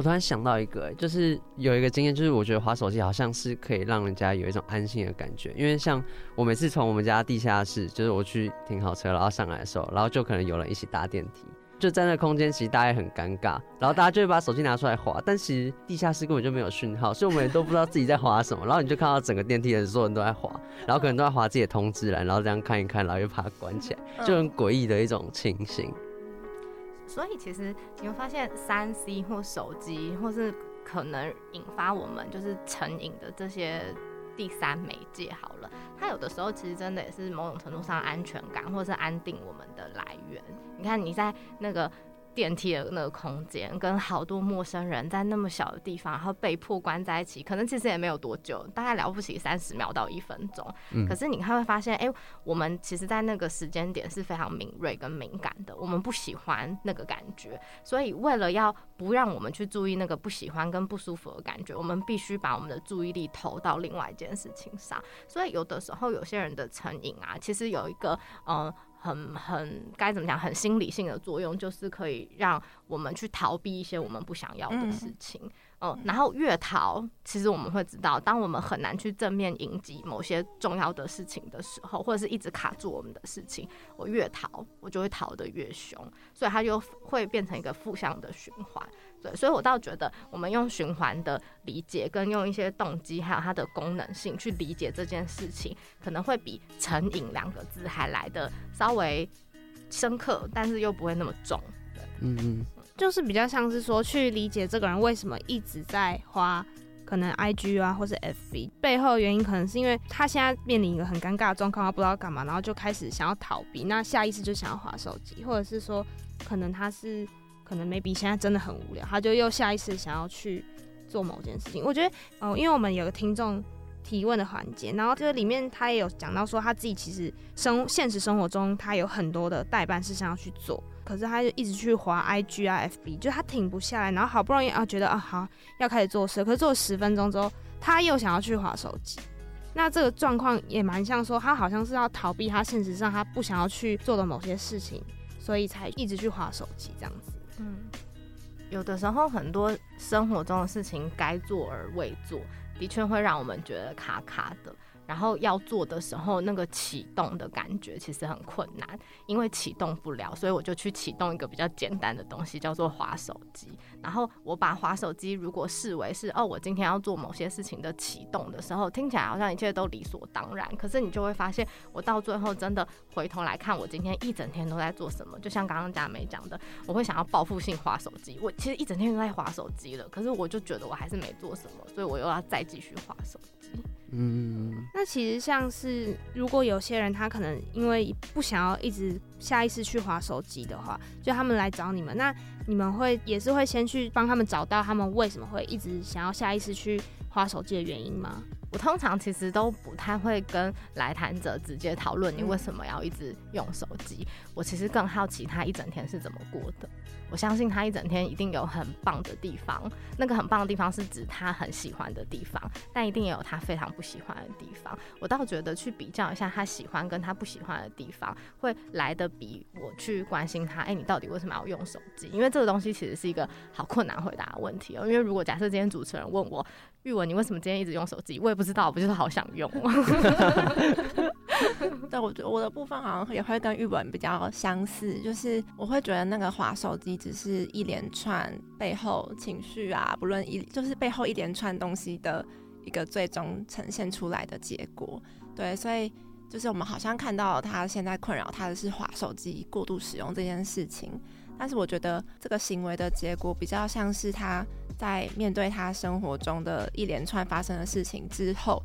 我突然想到一个，就是有一个经验，就是我觉得滑手机好像是可以让人家有一种安心的感觉，因为像我每次从我们家地下室，就是我去停好车，然后上来的时候，然后就可能有人一起搭电梯，就在那空间，其实大家也很尴尬，然后大家就会把手机拿出来滑，但其实地下室根本就没有讯号，所以我们也都不知道自己在滑什么，然后你就看到整个电梯的所有人都在滑，然后可能都在滑自己的通知栏，然后这样看一看，然后又把它关起来，就很诡异的一种情形。
所以其实你会发现，三 C 或手机，或是可能引发我们就是成瘾的这些第三媒介，好了，它有的时候其实真的也是某种程度上安全感，或是安定我们的来源。你看你在那个。电梯的那个空间，跟好多陌生人在那么小的地方，然后被迫关在一起，可能其实也没有多久，大概了不起三十秒到一分钟。嗯。可是你看会发现，哎、欸，我们其实，在那个时间点是非常敏锐跟敏感的，我们不喜欢那个感觉，所以为了要不让我们去注意那个不喜欢跟不舒服的感觉，我们必须把我们的注意力投到另外一件事情上。所以有的时候，有些人的成瘾啊，其实有一个，嗯、呃。很很该怎么讲？很心理性的作用，就是可以让我们去逃避一些我们不想要的事情。嗯，嗯，然后越逃，其实我们会知道，当我们很难去正面迎击某些重要的事情的时候，或者是一直卡住我们的事情，我越逃，我就会逃得越凶，所以它就会变成一个负向的循环。对，所以我倒觉得，我们用循环的理解，跟用一些动机，还有它的功能性去理解这件事情，可能会比“成瘾”两个字还来的稍微深刻，但是又不会那么重。对，
嗯嗯，就是比较像是说，去理解这个人为什么一直在花可能 IG 啊，或是 FB 背后的原因，可能是因为他现在面临一个很尴尬的状况，他不知道干嘛，然后就开始想要逃避，那下意识就想要划手机，或者是说，可能他是。可能 maybe 现在真的很无聊，他就又下意识想要去做某件事情。我觉得，哦，因为我们有个听众提问的环节，然后这个里面他也有讲到说，他自己其实生现实生活中他有很多的代办事项要去做，可是他就一直去滑 IG 啊 FB，就他停不下来，然后好不容易啊觉得啊好要开始做事，可是做了十分钟之后，他又想要去滑手机。那这个状况也蛮像说，他好像是要逃避他现实上他不想要去做的某些事情，所以才一直去滑手机这样子。
嗯，有的时候很多生活中的事情该做而未做，的确会让我们觉得卡卡的。然后要做的时候，那个启动的感觉其实很困难，因为启动不了，所以我就去启动一个比较简单的东西，叫做滑手机。然后我把滑手机如果视为是哦，我今天要做某些事情的启动的时候，听起来好像一切都理所当然。可是你就会发现，我到最后真的回头来看，我今天一整天都在做什么。就像刚刚佳美讲的，我会想要报复性滑手机。我其实一整天都在滑手机了，可是我就觉得我还是没做什么，所以我又要再继续滑手机。
嗯，那其实像是如果有些人他可能因为不想要一直下意识去划手机的话，就他们来找你们，那你们会也是会先去帮他们找到他们为什么会一直想要下意识去划手机的原因吗？
我通常其实都不太会跟来谈者直接讨论你为什么要一直用手机，我其实更好奇他一整天是怎么过的。我相信他一整天一定有很棒的地方，那个很棒的地方是指他很喜欢的地方，但一定也有他非常不喜欢的地方。我倒觉得去比较一下他喜欢跟他不喜欢的地方，会来得比我去关心他，哎、你到底为什么要用手机？因为这个东西其实是一个好困难回答的问题哦。因为如果假设今天主持人问我，玉文，你为什么今天一直用手机？我也不知道，不就是好想用。
对，我觉得我的部分好像也会跟玉文比较相似，就是我会觉得那个滑手机只是一连串背后情绪啊，不论一就是背后一连串东西的一个最终呈现出来的结果。对，所以就是我们好像看到他现在困扰他的是滑手机过度使用这件事情，但是我觉得这个行为的结果比较像是他在面对他生活中的一连串发生的事情之后。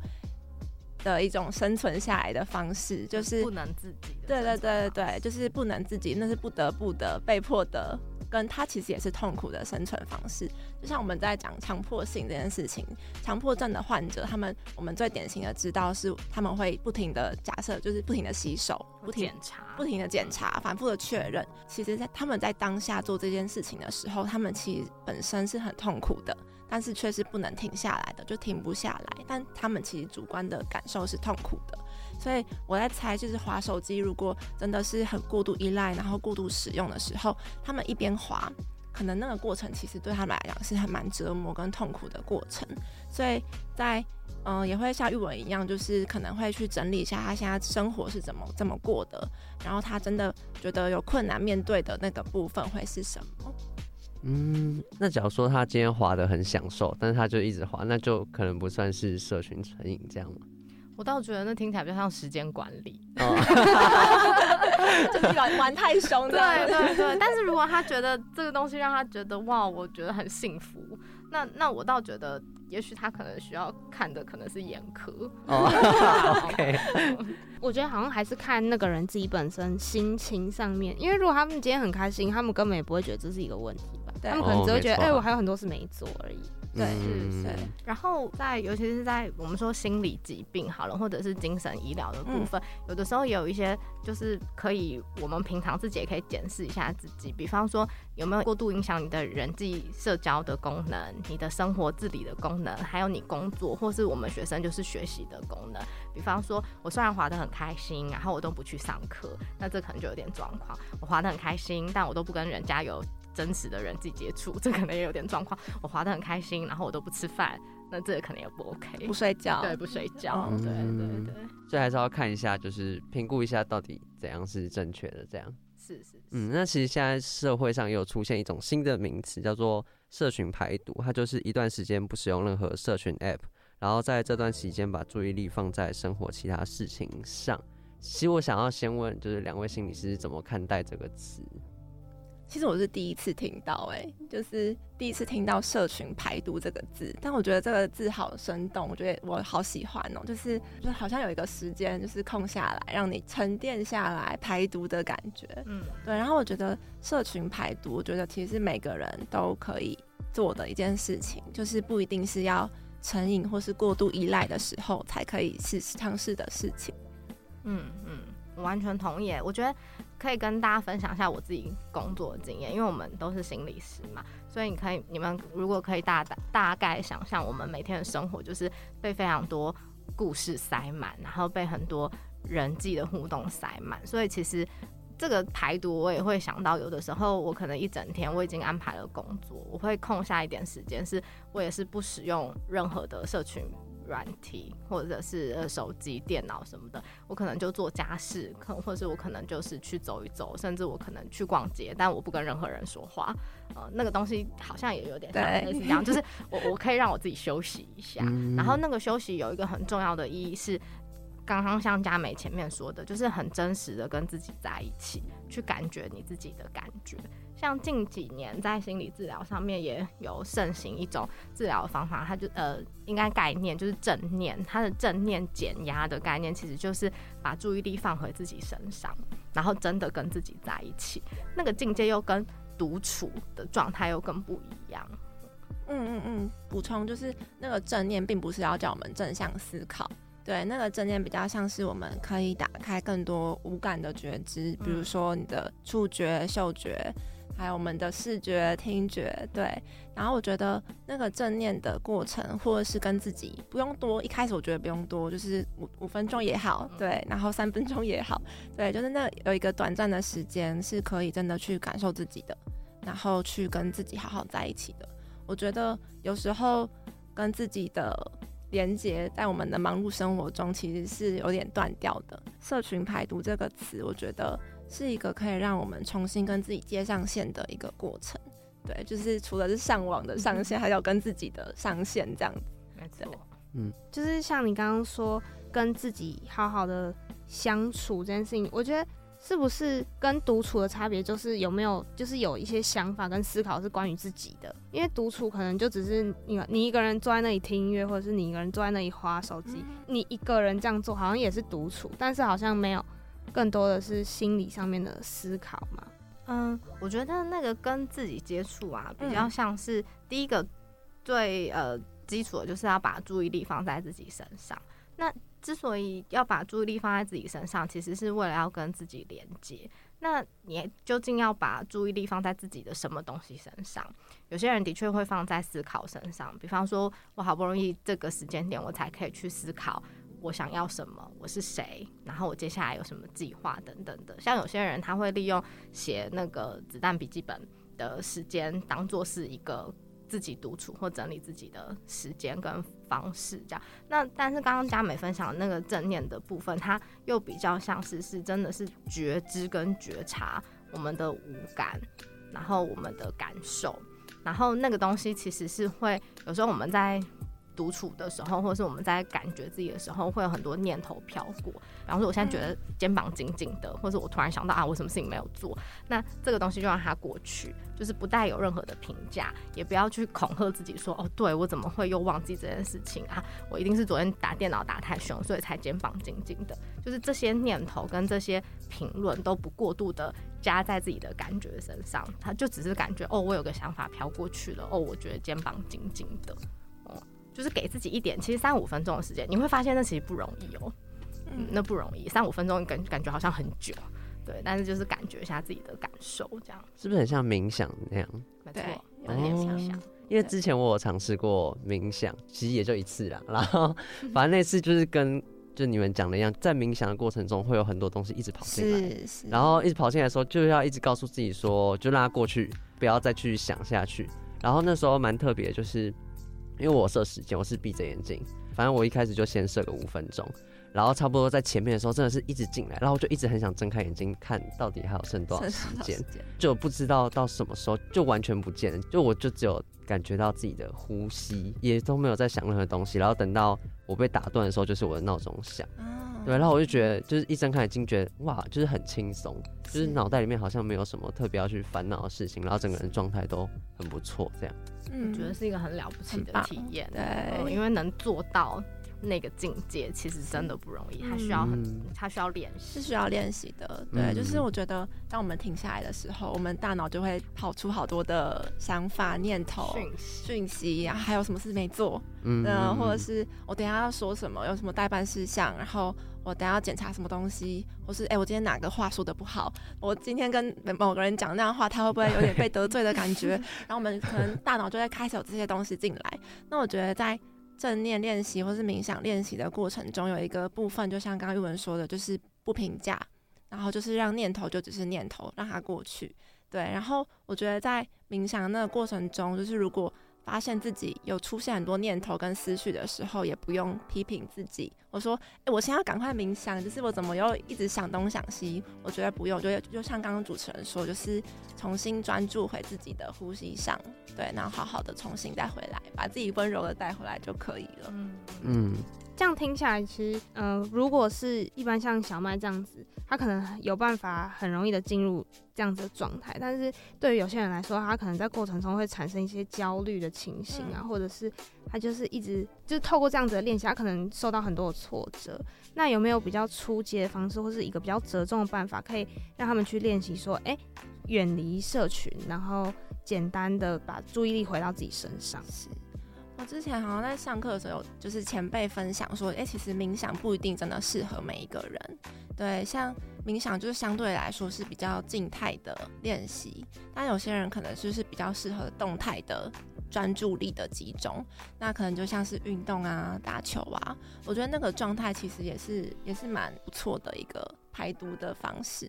的一种生存下来的方式，就是
不能自己。
对对对对对，就是不能自己，那是不得不的、被迫的，跟他其实也是痛苦的生存方式。就像我们在讲强迫性这件事情，强迫症的患者，他们我们最典型的知道是他们会不停的假设，就是不停的洗手，不停
检查，
不停的检查，反复的确认。其实，在他们在当下做这件事情的时候，他们其实本身是很痛苦的。但是却是不能停下来的，就停不下来。但他们其实主观的感受是痛苦的，所以我在猜，就是滑手机，如果真的是很过度依赖，然后过度使用的时候，他们一边滑，可能那个过程其实对他们来讲是很蛮折磨跟痛苦的过程。所以在嗯、也会像玉文一样，就是可能会去整理一下他现在生活是怎么怎么过的，然后他真的觉得有困难面对的那个部分会是什么。
嗯，那假如说他今天滑的很享受，但是他就一直滑，那就可能不算是社群成瘾这样吗？
我倒觉得那听起来比较像时间管理，
哦、就是玩玩太凶。
对对对，但是如果他觉得这个东西让他觉得哇，我觉得很幸福，那那我倒觉得，也许他可能需要看的可能是眼科。
哦、OK，
我觉得好像还是看那个人自己本身心情上面，因为如果他们今天很开心，他们根本也不会觉得这是一个问题。他们可能只会觉得，哎、哦欸，我还有很多事没做而已。对，是，对。
然后在，尤其是在我们说心理疾病好了，或者是精神医疗的部分，嗯、有的时候也有一些就是可以，我们平常自己也可以检视一下自己。比方说，有没有过度影响你的人际社交的功能，你的生活自理的功能，还有你工作或是我们学生就是学习的功能。比方说，我虽然滑得很开心，然后我都不去上课，那这可能就有点状况。我滑得很开心，但我都不跟人家有。真实的人际接触，这可能也有点状况。我滑得很开心，然后我都不吃饭，那这个可能也不 OK。
不睡觉，
对，不睡觉，
嗯、
对对对。
所以还是要看一下，就是评估一下到底怎样是正确的。这样
是，是是。
嗯，那其实现在社会上也有出现一种新的名词，叫做社群排毒。它就是一段时间不使用任何社群 App，然后在这段时间把注意力放在生活其他事情上。其实我想要先问，就是两位心理师怎么看待这个词？
其实我是第一次听到，哎，就是第一次听到“社群排毒”这个字，但我觉得这个字好生动，我觉得我好喜欢哦，就是就好像有一个时间就是空下来，让你沉淀下来排毒的感觉，嗯，对。然后我觉得社群排毒，我觉得其实是每个人都可以做的一件事情，就是不一定是要成瘾或是过度依赖的时候才可以试试尝试的事情。
嗯嗯，我完全同意，我觉得。可以跟大家分享一下我自己工作的经验，因为我们都是心理师嘛，所以你可以，你们如果可以大大大概想象，我们每天的生活就是被非常多故事塞满，然后被很多人际的互动塞满，所以其实这个排毒我也会想到，有的时候我可能一整天我已经安排了工作，我会空下一点时间，是我也是不使用任何的社群。软体或者是呃手机、电脑什么的，我可能就做家事，可或者是我可能就是去走一走，甚至我可能去逛街，但我不跟任何人说话。呃，那个东西好像也有点像类似这样，就是 我我可以让我自己休息一下。然后那个休息有一个很重要的意义是，刚刚像佳美前面说的，就是很真实的跟自己在一起，去感觉你自己的感觉。像近几年在心理治疗上面也有盛行一种治疗方法，它就呃应该概念就是正念，它的正念减压的概念其实就是把注意力放回自己身上，然后真的跟自己在一起，那个境界又跟独处的状态又更不一样。
嗯嗯嗯，补充就是那个正念并不是要叫我们正向思考，对，那个正念比较像是我们可以打开更多五感的觉知，比如说你的触觉、嗅觉。还有我们的视觉、听觉，对。然后我觉得那个正念的过程，或者是跟自己不用多，一开始我觉得不用多，就是五五分钟也好，对。然后三分钟也好，对，就是那有一个短暂的时间是可以真的去感受自己的，然后去跟自己好好在一起的。我觉得有时候跟自己的连接在我们的忙碌生活中其实是有点断掉的。社群排毒这个词，我觉得是一个可以让我们重新跟自己接上线的一个过程。对，就是除了是上网的上线，还有跟自己的上线这样子。
没错，嗯，就是像你刚刚说，跟自己好好的相处这件事情，我觉得。是不是跟独处的差别就是有没有就是有一些想法跟思考是关于自己的？因为独处可能就只是你你一个人坐在那里听音乐，或者是你一个人坐在那里划手机，你一个人这样做好像也是独处，但是好像没有更多的是心理上面的思考嘛。
嗯，我觉得那个跟自己接触啊，比较像是第一个最呃基础的，就是要把注意力放在自己身上。那之所以要把注意力放在自己身上，其实是为了要跟自己连接。那你究竟要把注意力放在自己的什么东西身上？有些人的确会放在思考身上，比方说，我好不容易这个时间点，我才可以去思考我想要什么，我是谁，然后我接下来有什么计划等等的。像有些人他会利用写那个子弹笔记本的时间，当做是一个。自己独处或整理自己的时间跟方式，这样。那但是刚刚佳美分享的那个正念的部分，它又比较像是是真的是觉知跟觉察我们的五感，然后我们的感受，然后那个东西其实是会有时候我们在。独处的时候，或者是我们在感觉自己的时候，会有很多念头飘过。比方说，我现在觉得肩膀紧紧的，或者我突然想到啊，我什么事情没有做，那这个东西就让它过去，就是不带有任何的评价，也不要去恐吓自己说，哦，对，我怎么会又忘记这件事情啊？我一定是昨天打电脑打太凶，所以才肩膀紧紧的。就是这些念头跟这些评论都不过度的加在自己的感觉身上，他就只是感觉，哦，我有个想法飘过去了，哦，我觉得肩膀紧紧的。就是给自己一点，其实三五分钟的时间，你会发现那其实不容易哦，嗯，那不容易，三五分钟感感觉好像很久，对，但是就是感觉一下自己的感受，这样
是不是很像冥想那样？
没错，有点像。
因为之前我有尝试过冥想，其实也就一次啦，然后反正那次就是跟 就你们讲的一样，在冥想的过程中会有很多东西一直跑进来，是是，然后一直跑进来的时候，就要一直告诉自己说，就让它过去，不要再去想下去。然后那时候蛮特别，就是。因为我设时间，我是闭着眼睛，反正我一开始就先设个五分钟，然后差不多在前面的时候，真的是一直进来，然后我就一直很想睁开眼睛看到底还有剩多少时间，就不知道到什么时候就完全不见了，就我就只有感觉到自己的呼吸，也都没有在想任何东西，然后等到我被打断的时候，就是我的闹钟响，对，然后我就觉得就是一睁开眼睛，觉得哇，就是很轻松，就是脑袋里面好像没有什么特别要去烦恼的事情，然后整个人状态都很不错，这样。
我觉得是一个很了不起的体验，
对、
嗯，因为能做到那个境界，其实真的不容易，它需要很，它需要练习，
是需要练习的。对，就是我觉得，当我们停下来的时候，我们大脑就会跑出好多的想法、念头、讯息，讯息，还有什么事没做，嗯，或者是我等下要说什么，有什么代办事项，然后。我等下要检查什么东西，或是哎、欸，我今天哪个话说的不好？我今天跟某个人讲那样话，他会不会有点被得罪的感觉？然后我们可能大脑就会开始有这些东西进来。那我觉得在正念练习或是冥想练习的过程中，有一个部分，就像刚刚玉文说的，就是不评价，然后就是让念头就只是念头，让它过去。对，然后我觉得在冥想那个过程中，就是如果发现自己有出现很多念头跟思绪的时候，也不用批评自己。我说，哎、欸，我现在要赶快冥想，就是我怎么又一直想东想西？我觉得不用，就就像刚刚主持人说，就是重新专注回自己的呼吸上，对，然后好好的重新再回来，把自己温柔的带回来就可以了。嗯
嗯。这样听下来，其实，嗯、呃，如果是一般像小麦这样子，他可能有办法很容易的进入这样子的状态。但是对于有些人来说，他可能在过程中会产生一些焦虑的情形啊，或者是他就是一直就是透过这样子的练习，他可能受到很多的挫折。那有没有比较初阶的方式，或是一个比较折中的办法，可以让他们去练习说，哎、欸，远离社群，然后简单的把注意力回到自己身上？是。
我之前好像在上课的时候，就是前辈分享说，哎、其实冥想不一定真的适合每一个人。对，像冥想就是相对来说是比较静态的练习，但有些人可能就是比较适合动态的专注力的集中。那可能就像是运动啊、打球啊，我觉得那个状态其实也是也是蛮不错的一个排毒的方式。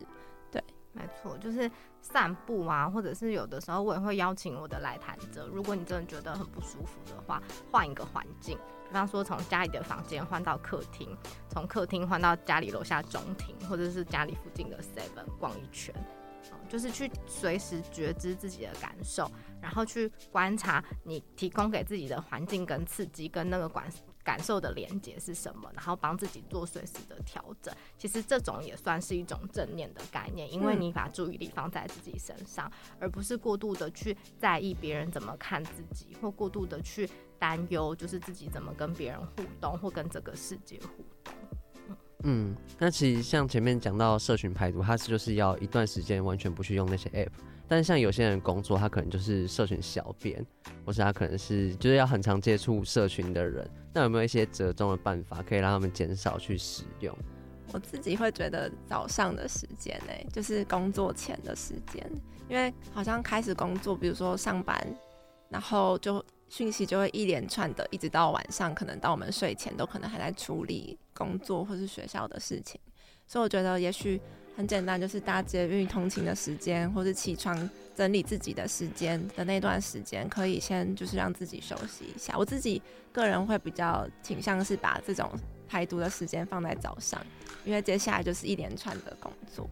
对，
没错，就是散步啊，或者是有的时候我也会邀请我的来谈者，如果你真的觉得很不舒服的话，换一个环境，比方说从家里的房间换到客厅，从客厅换到家里楼下中庭，或者是家里附近的 Seven 逛一圈，就是去随时觉知自己的感受，然后去观察你提供给自己的环境跟刺激跟那个管。感受的连接是什么？然后帮自己做随时的调整。其实这种也算是一种正念的概念，因为你把注意力放在自己身上，而不是过度的去在意别人怎么看自己，或过度的去担忧，就是自己怎么跟别人互动，或跟这个世界互动。
嗯，那其实像前面讲到社群排毒，它是就是要一段时间完全不去用那些 app。但是像有些人工作，他可能就是社群小编，或是他可能是就是要很常接触社群的人。那有没有一些折中的办法，可以让他们减少去使用？
我自己会觉得早上的时间呢，就是工作前的时间，因为好像开始工作，比如说上班，然后就讯息就会一连串的，一直到晚上，可能到我们睡前都可能还在处理工作或是学校的事情。所以我觉得也许。很简单，就是搭捷运通勤的时间，或是起床整理自己的时间的那段时间，可以先就是让自己休息一下。我自己个人会比较倾向是把这种排毒的时间放在早上，因为接下来就是一连串的工作。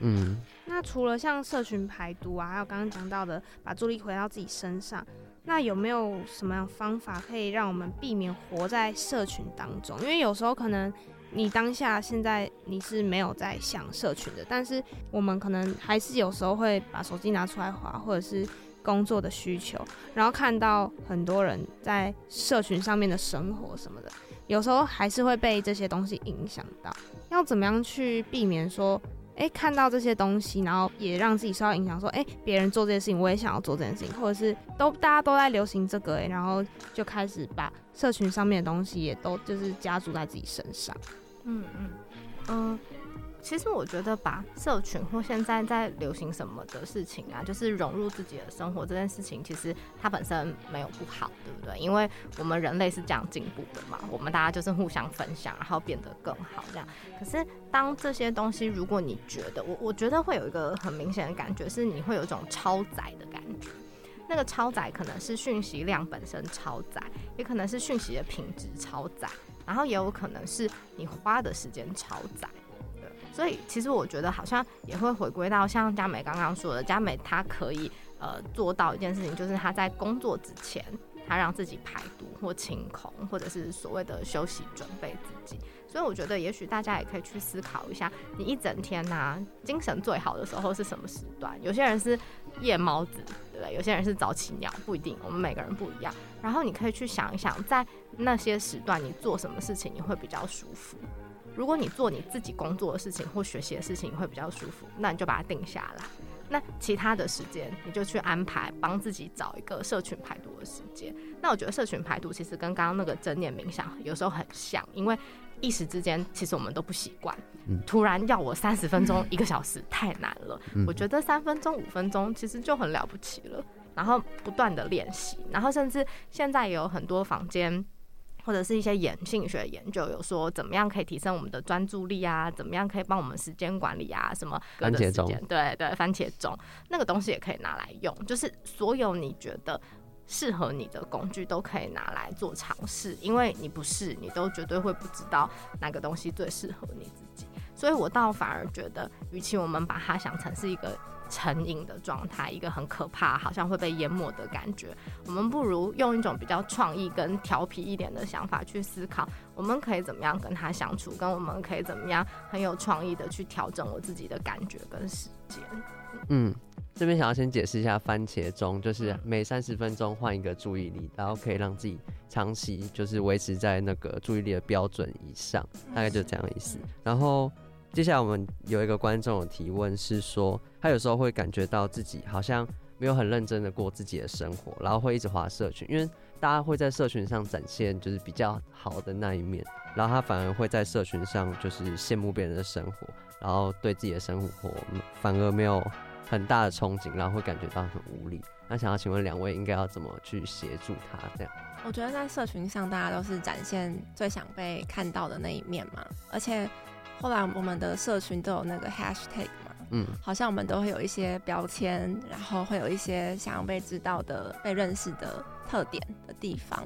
嗯，
那除了像社群排毒啊，还有刚刚讲到的把注意力回到自己身上，那有没有什么样方法可以让我们避免活在社群当中？因为有时候可能。你当下现在你是没有在想社群的，但是我们可能还是有时候会把手机拿出来滑，或者是工作的需求，然后看到很多人在社群上面的生活什么的，有时候还是会被这些东西影响到。要怎么样去避免说，哎、看到这些东西，然后也让自己受到影响，说，哎、别人做这件事情，我也想要做这件事情，或者是都大家都在流行这个、然后就开始把社群上面的东西也都就是加注在自己身上。
嗯嗯嗯，其实我觉得把社群或现在在流行什么的事情啊，就是融入自己的生活这件事情，其实它本身没有不好，对不对？因为我们人类是这样进步的嘛，我们大家就是互相分享，然后变得更好这样。可是当这些东西，如果你觉得我，我觉得会有一个很明显的感觉，是你会有一种超载的感觉。那个超载可能是讯息量本身超载，也可能是讯息的品质超载。然后也有可能是你花的时间超载，对，所以其实我觉得好像也会回归到像佳美刚刚说的，佳美她可以呃做到一件事情，就是她在工作之前，她让自己排毒或清空，或者是所谓的休息准备自己。所以我觉得也许大家也可以去思考一下，你一整天呐、精神最好的时候是什么时段？有些人是夜猫子，对？有些人是早起鸟，不一定，我们每个人不一样。然后你可以去想一想，在那些时段你做什么事情你会比较舒服？如果你做你自己工作的事情或学习的事情你会比较舒服，那你就把它定下来。那其他的时间你就去安排，帮自己找一个社群排毒的时间。那我觉得社群排毒其实跟刚刚那个正念冥想有时候很像，因为一时之间其实我们都不习惯。突然要我三十分钟、一个小时太难了。我觉得三分钟、五分钟其实就很了不起了。然后不断的练习，然后甚至现在也有很多房间或者是一些眼性学研究有说，怎么样可以提升我们的专注力啊？怎么样可以帮我们时间管理啊？什么
番茄钟？
对对，番茄钟那个东西也可以拿来用，就是所有你觉得适合你的工具都可以拿来做尝试，因为你不试，你都绝对会不知道哪个东西最适合你自己。所以我倒反而觉得，与其我们把它想成是一个。成瘾的状态，一个很可怕，好像会被淹没的感觉。我们不如用一种比较创意跟调皮一点的想法去思考，我们可以怎么样跟他相处，跟我们可以怎么样很有创意的去调整我自己的感觉跟时间。
嗯，这边想要先解释一下番茄钟，就是每三十分钟换一个注意力，然后可以让自己长期就是维持在那个注意力的标准以上，大概就这样的意思。然后。接下来我们有一个观众的提问是说，他有时候会感觉到自己好像没有很认真的过自己的生活，然后会一直划社群，因为大家会在社群上展现就是比较好的那一面，然后他反而会在社群上就是羡慕别人的生活，然后对自己的生活反而没有很大的憧憬，然后会感觉到很无力。那想要请问两位应该要怎么去协助他？这样，
我觉得在社群上大家都是展现最想被看到的那一面嘛，而且。后来我们的社群都有那个 hashtag 嘛，嗯，好像我们都会有一些标签，然后会有一些想要被知道的、被认识的特点的地方，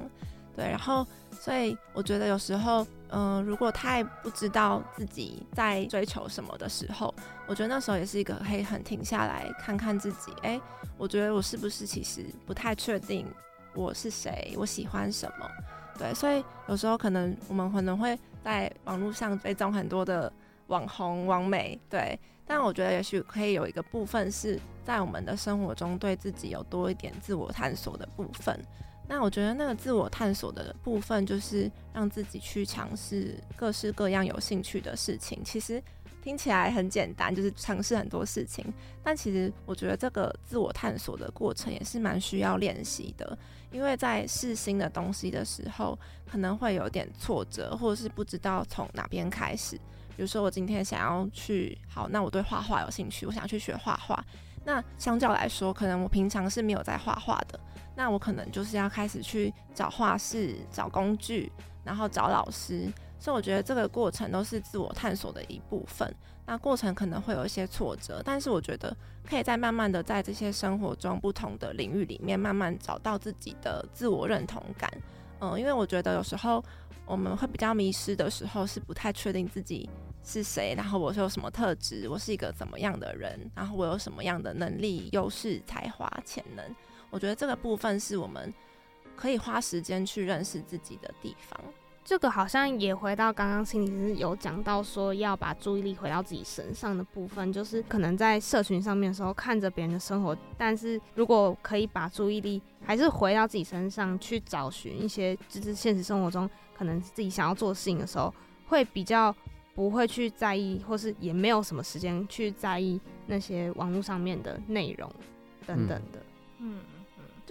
对，然后所以我觉得有时候，嗯、如果太不知道自己在追求什么的时候，我觉得那时候也是一个可以很停下来看看自己，哎，我觉得我是不是其实不太确定我是谁，我喜欢什么。对，所以有时候可能我们可能会在网络上追踪很多的网红、网美，对。但我觉得也许可以有一个部分是在我们的生活中对自己有多一点自我探索的部分。那我觉得那个自我探索的部分就是让自己去尝试各式各样有兴趣的事情。其实听起来很简单，就是尝试很多事情。但其实我觉得这个自我探索的过程也是蛮需要练习的。因为在试新的东西的时候，可能会有点挫折，或者是不知道从哪边开始。比如说，我今天想要去，好，那我对画画有兴趣，我想去学画画。那相较来说，可能我平常是没有在画画的，那我可能就是要开始去找画室、找工具，然后找老师。所以我觉得这个过程都是自我探索的一部分。那过程可能会有一些挫折，但是我觉得可以再慢慢的在这些生活中不同的领域里面，慢慢找到自己的自我认同感。嗯，因为我觉得有时候我们会比较迷失的时候，是不太确定自己是谁，然后我是有什么特质，我是一个怎么样的人，然后我有什么样的能力、优势、才华、潜能。我觉得这个部分是我们可以花时间去认识自己的地方。
这个好像也回到刚刚心理师有讲到说要把注意力回到自己身上的部分，就是可能在社群上面的时候看着别人的生活，但是如果可以把注意力还是回到自己身上去找寻一些就是现实生活中可能自己想要做的事情的时候，会比较不会去在意，或是也没有什么时间去在意那些网络上面的内容等等的。
嗯嗯，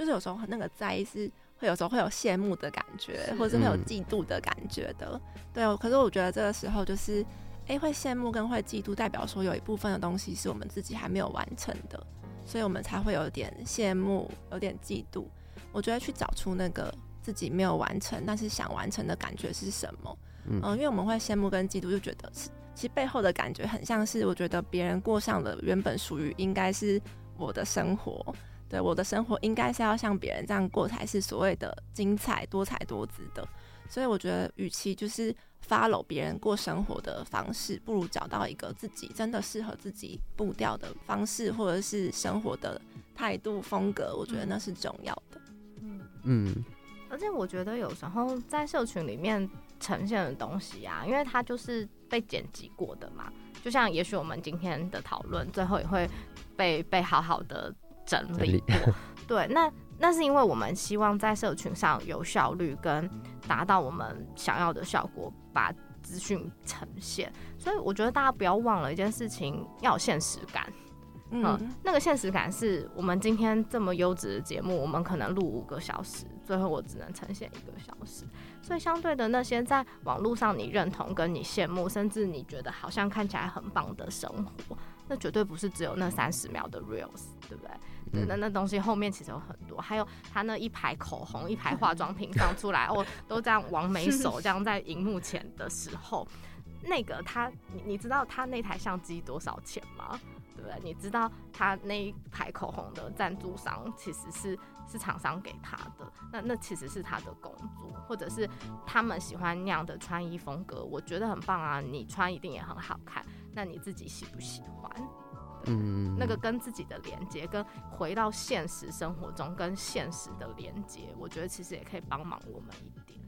就是有时候那个在意是。会有时候会有羡慕的感觉，或者是会有嫉妒的感觉的，嗯、对。可是我觉得这个时候就是，哎，会羡慕跟会嫉妒，代表说有一部分的东西是我们自己还没有完成的，所以我们才会有点羡慕，有点嫉妒。我觉得去找出那个自己没有完成，但是想完成的感觉是什么？嗯，嗯，因为我们会羡慕跟嫉妒，就觉得是其实背后的感觉很像是，我觉得别人过上了原本属于应该是我的生活。对，我的生活应该是要像别人这样过才是所谓的精彩多彩多姿的，所以我觉得，与其就是 follow 别人过生活的方式，不如找到一个自己真的适合自己步调的方式，或者是生活的态度风格，我觉得那是重要的。
嗯嗯，而且我觉得有时候在社群里面呈现的东西啊，因为它就是被剪辑过的嘛，就像也许我们今天的讨论最后也会被被好好的。整理过，对，那那是因为我们希望在社群上有效率跟达到我们想要的效果，把资讯呈现。所以我觉得大家不要忘了一件事情，要有现实感。嗯，嗯，那个现实感是我们今天这么优质的节目，我们可能录五个小时，最后我只能呈现一个小时。所以相对的那些在网络上你认同、跟你羡慕，甚至你觉得好像看起来很棒的生活，那绝对不是只有那三十秒的 reels，对不对？那那东西后面其实有很多，还有他那一排口红、一排化 妆品放出来，哦，都这样往美手这样在荧幕前的时候，那个他，你你知道他那台相机多少钱吗？对不对？你知道他那一排口红的赞助商其实是是厂商给他的，那那其实是他的工作，或者是他们喜欢那样的穿衣风格，我觉得很棒啊，你穿一定也很好看，那你自己喜不喜欢？嗯，那个跟自己的连接，跟回到现实生活中跟现实的连接，我觉得其实也可以帮忙我们一点。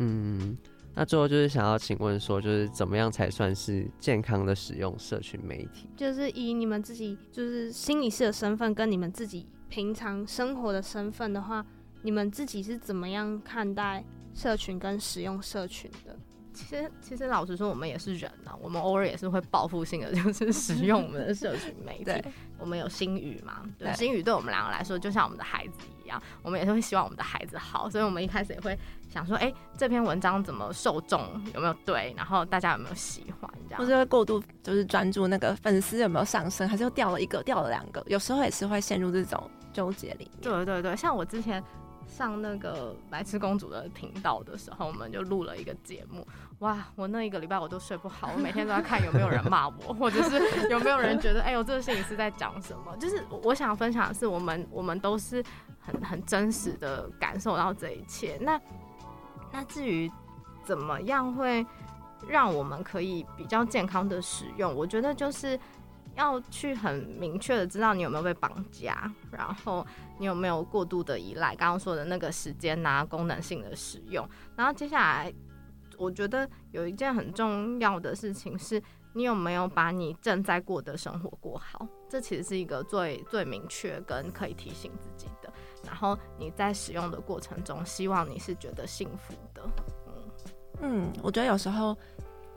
嗯，那最后就是想要请问说，就是怎么样才算是健康的使用社群媒体？
就是以你们自己就是心理师的身份，跟你们自己平常生活的身份的话，你们自己是怎么样看待社群跟使用社群的？
其实，其实老实说，我们也是人呐、啊，我们偶尔也是会报复性的，就是使用我们的社群媒体。对，我们有心语嘛？对，心语对我们两个来说，就像我们的孩子一样，我们也是会希望我们的孩子好，所以我们一开始也会想说，哎、欸，这篇文章怎么受众有没有对，然后大家有没有喜欢这样，
或者会过度就是专注那个粉丝有没有上升，还是又掉了一个，掉了两个，有时候也是会陷入这种纠结里面。
对对对，像我之前。上那个白痴公主的频道的时候，我们就录了一个节目。哇，我那一个礼拜我都睡不好，我每天都在看有没有人骂我，或者是有没有人觉得，哎呦，这个摄影师在讲什么？就是我想分享的是，我们我们都是很很真实的感受到这一切。那那至于怎么样会让我们可以比较健康的使用，我觉得就是要去很明确的知道你有没有被绑架，然后你有没有过度的依赖，刚刚说的那个时间呐、功能性的使用，然后接下来。我觉得有一件很重要的事情是，你有没有把你正在过的生活过好？这其实是一个最最明确跟可以提醒自己的。然后你在使用的过程中，希望你是觉得幸福的。嗯
嗯，我觉得有时候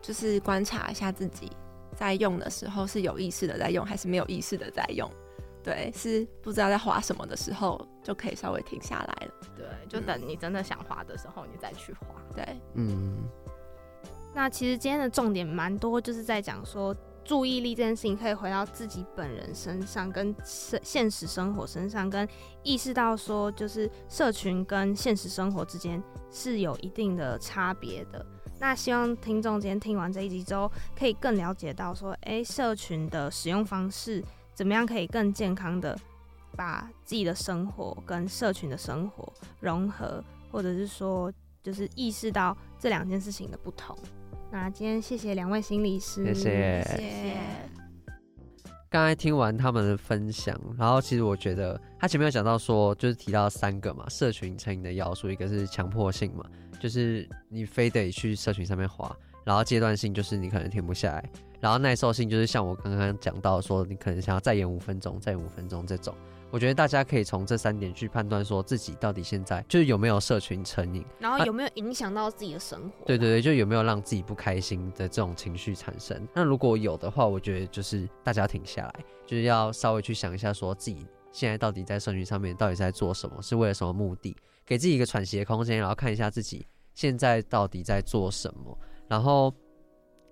就是观察一下自己在用的时候是有意识的在用，还是没有意识的在用。对，是不知道在滑什么的时候，就可以稍微停下来了。
对，就等你真的想滑的时候，你再去滑。
对，
嗯。
那其实今天的重点蛮多，就是在讲说注意力这件事情可以回到自己本人身上，跟现现实生活身上，跟意识到说，就是社群跟现实生活之间是有一定的差别的。那希望听众今天听完这一集之后，可以更了解到说，哎，社群的使用方式。怎么样可以更健康的把自己的生活跟社群的生活融合，或者是说，就是意识到这两件事情的不同。那今天谢谢两位心理师，
谢谢。谢谢。刚才听完他们的分享，然后其实我觉得他前面有讲到说，就是提到三个嘛，社群成瘾的要素，一个是强迫性嘛，就是你非得去社群上面滑，然后阶段性就是你可能停不下来。然后耐受性就是像我刚刚讲到说，你可能想要再延五分钟，再延五分钟这种。我觉得大家可以从这三点去判断，说自己到底现在就是有没有社群成瘾，
然后有没有影响到自己的生活。啊。
对对对，就有没有让自己不开心的这种情绪产生。那如果有的话，我觉得就是大家停下来，就是要稍微去想一下，说自己现在到底在社群上面到底在做什么，是为了什么目的，给自己一个喘息的空间，然后看一下自己现在到底在做什么，然后。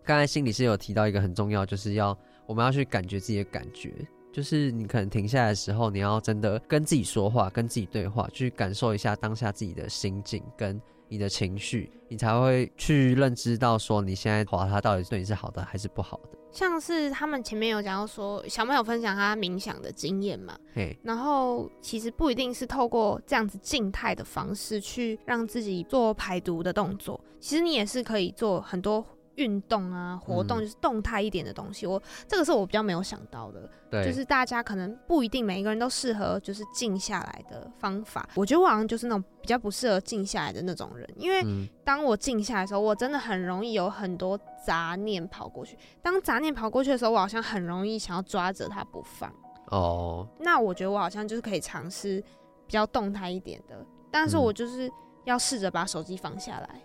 刚才心理师有提到一个很重要，就是要我们要去感觉自己的感觉，就是你可能停下来的时候，你要真的跟自己说话，跟自己对话，去感受一下当下自己的心境跟你的情绪，你才会去认知到说你现在划它到底对你是好的还是不好的。
像是他们前面有讲到说，小朋友分享他冥想的经验嘛，嘿，然后其实不一定是透过这样子静态的方式去让自己做排毒的动作，其实你也是可以做很多。运动啊，活动就是动态一点的东西。嗯、我这个是我比较没有想到的，对，就是大家可能不一定每一个人都适合就是静下来的方法。我觉得我好像就是那种比较不适合静下来的那种人，因为当我静下来的时候，我真的很容易有很多杂念跑过去。当杂念跑过去的时候，我好像很容易想要抓着它不放。哦，那我觉得我好像就是可以尝试比较动态一点的，但是我就是要试着把手机放下来。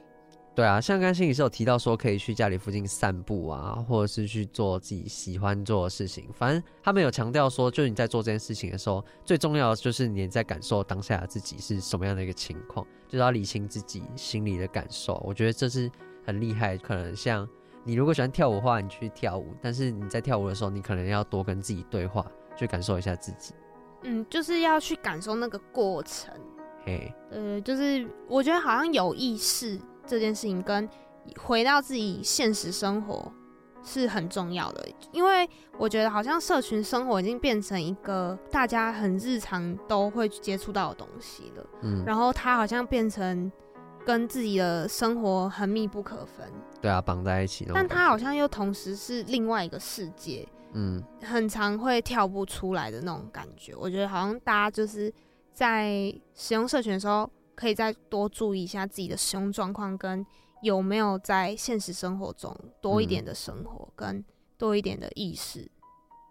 对啊，像刚刚心理师有提到说，可以去家里附近散步啊，或者是去做自己喜欢做的事情。反正他们有强调说，就是你在做这件事情的时候，最重要的就是你在感受当下的自己是什么样的一个情况，就是要理清自己心里的感受。我觉得这是很厉害。可能像你如果喜欢跳舞的话，你去跳舞，但是你在跳舞的时候，你可能要多跟自己对话，去感受一下自己。
嗯，就是要去感受那个过程。
嘿，
呃，就是我觉得好像有意识。这件事情跟回到自己现实生活是很重要的，因为我觉得好像社群生活已经变成一个大家很日常都会接触到的东西了。嗯，然后它好像变成跟自己的生活很密不可分。
对啊，绑在一起。
但它好像又同时是另外一个世界。嗯，很常会跳不出来的那种感觉。我觉得好像大家就是在使用社群的时候。可以再多注意一下自己的使用状况，跟有没有在现实生活中多一点的生活，跟多一点的意识。嗯，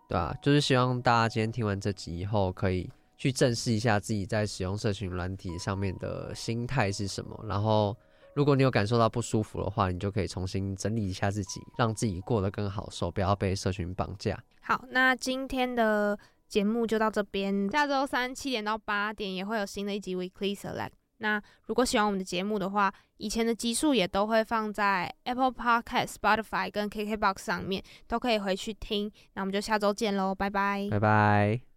对啊，就是希望大家今天听完这集以后，可以去正视一下自己在使用社群软体上面的心态是什么。然后，如果你有感受到不舒服的话，你就可以重新整理一下自己，让自己过得更好受，不要被社群绑架。
好，那今天的节目就到这边，下周三七点到八点也会有新的一集 Weekly Select。那如果喜欢我们的节目的话，以前的集数也都会放在 Apple Podcast、Spotify 跟 KKBox 上面，都可以回去听。那我们就下周见喽，拜拜，
拜拜。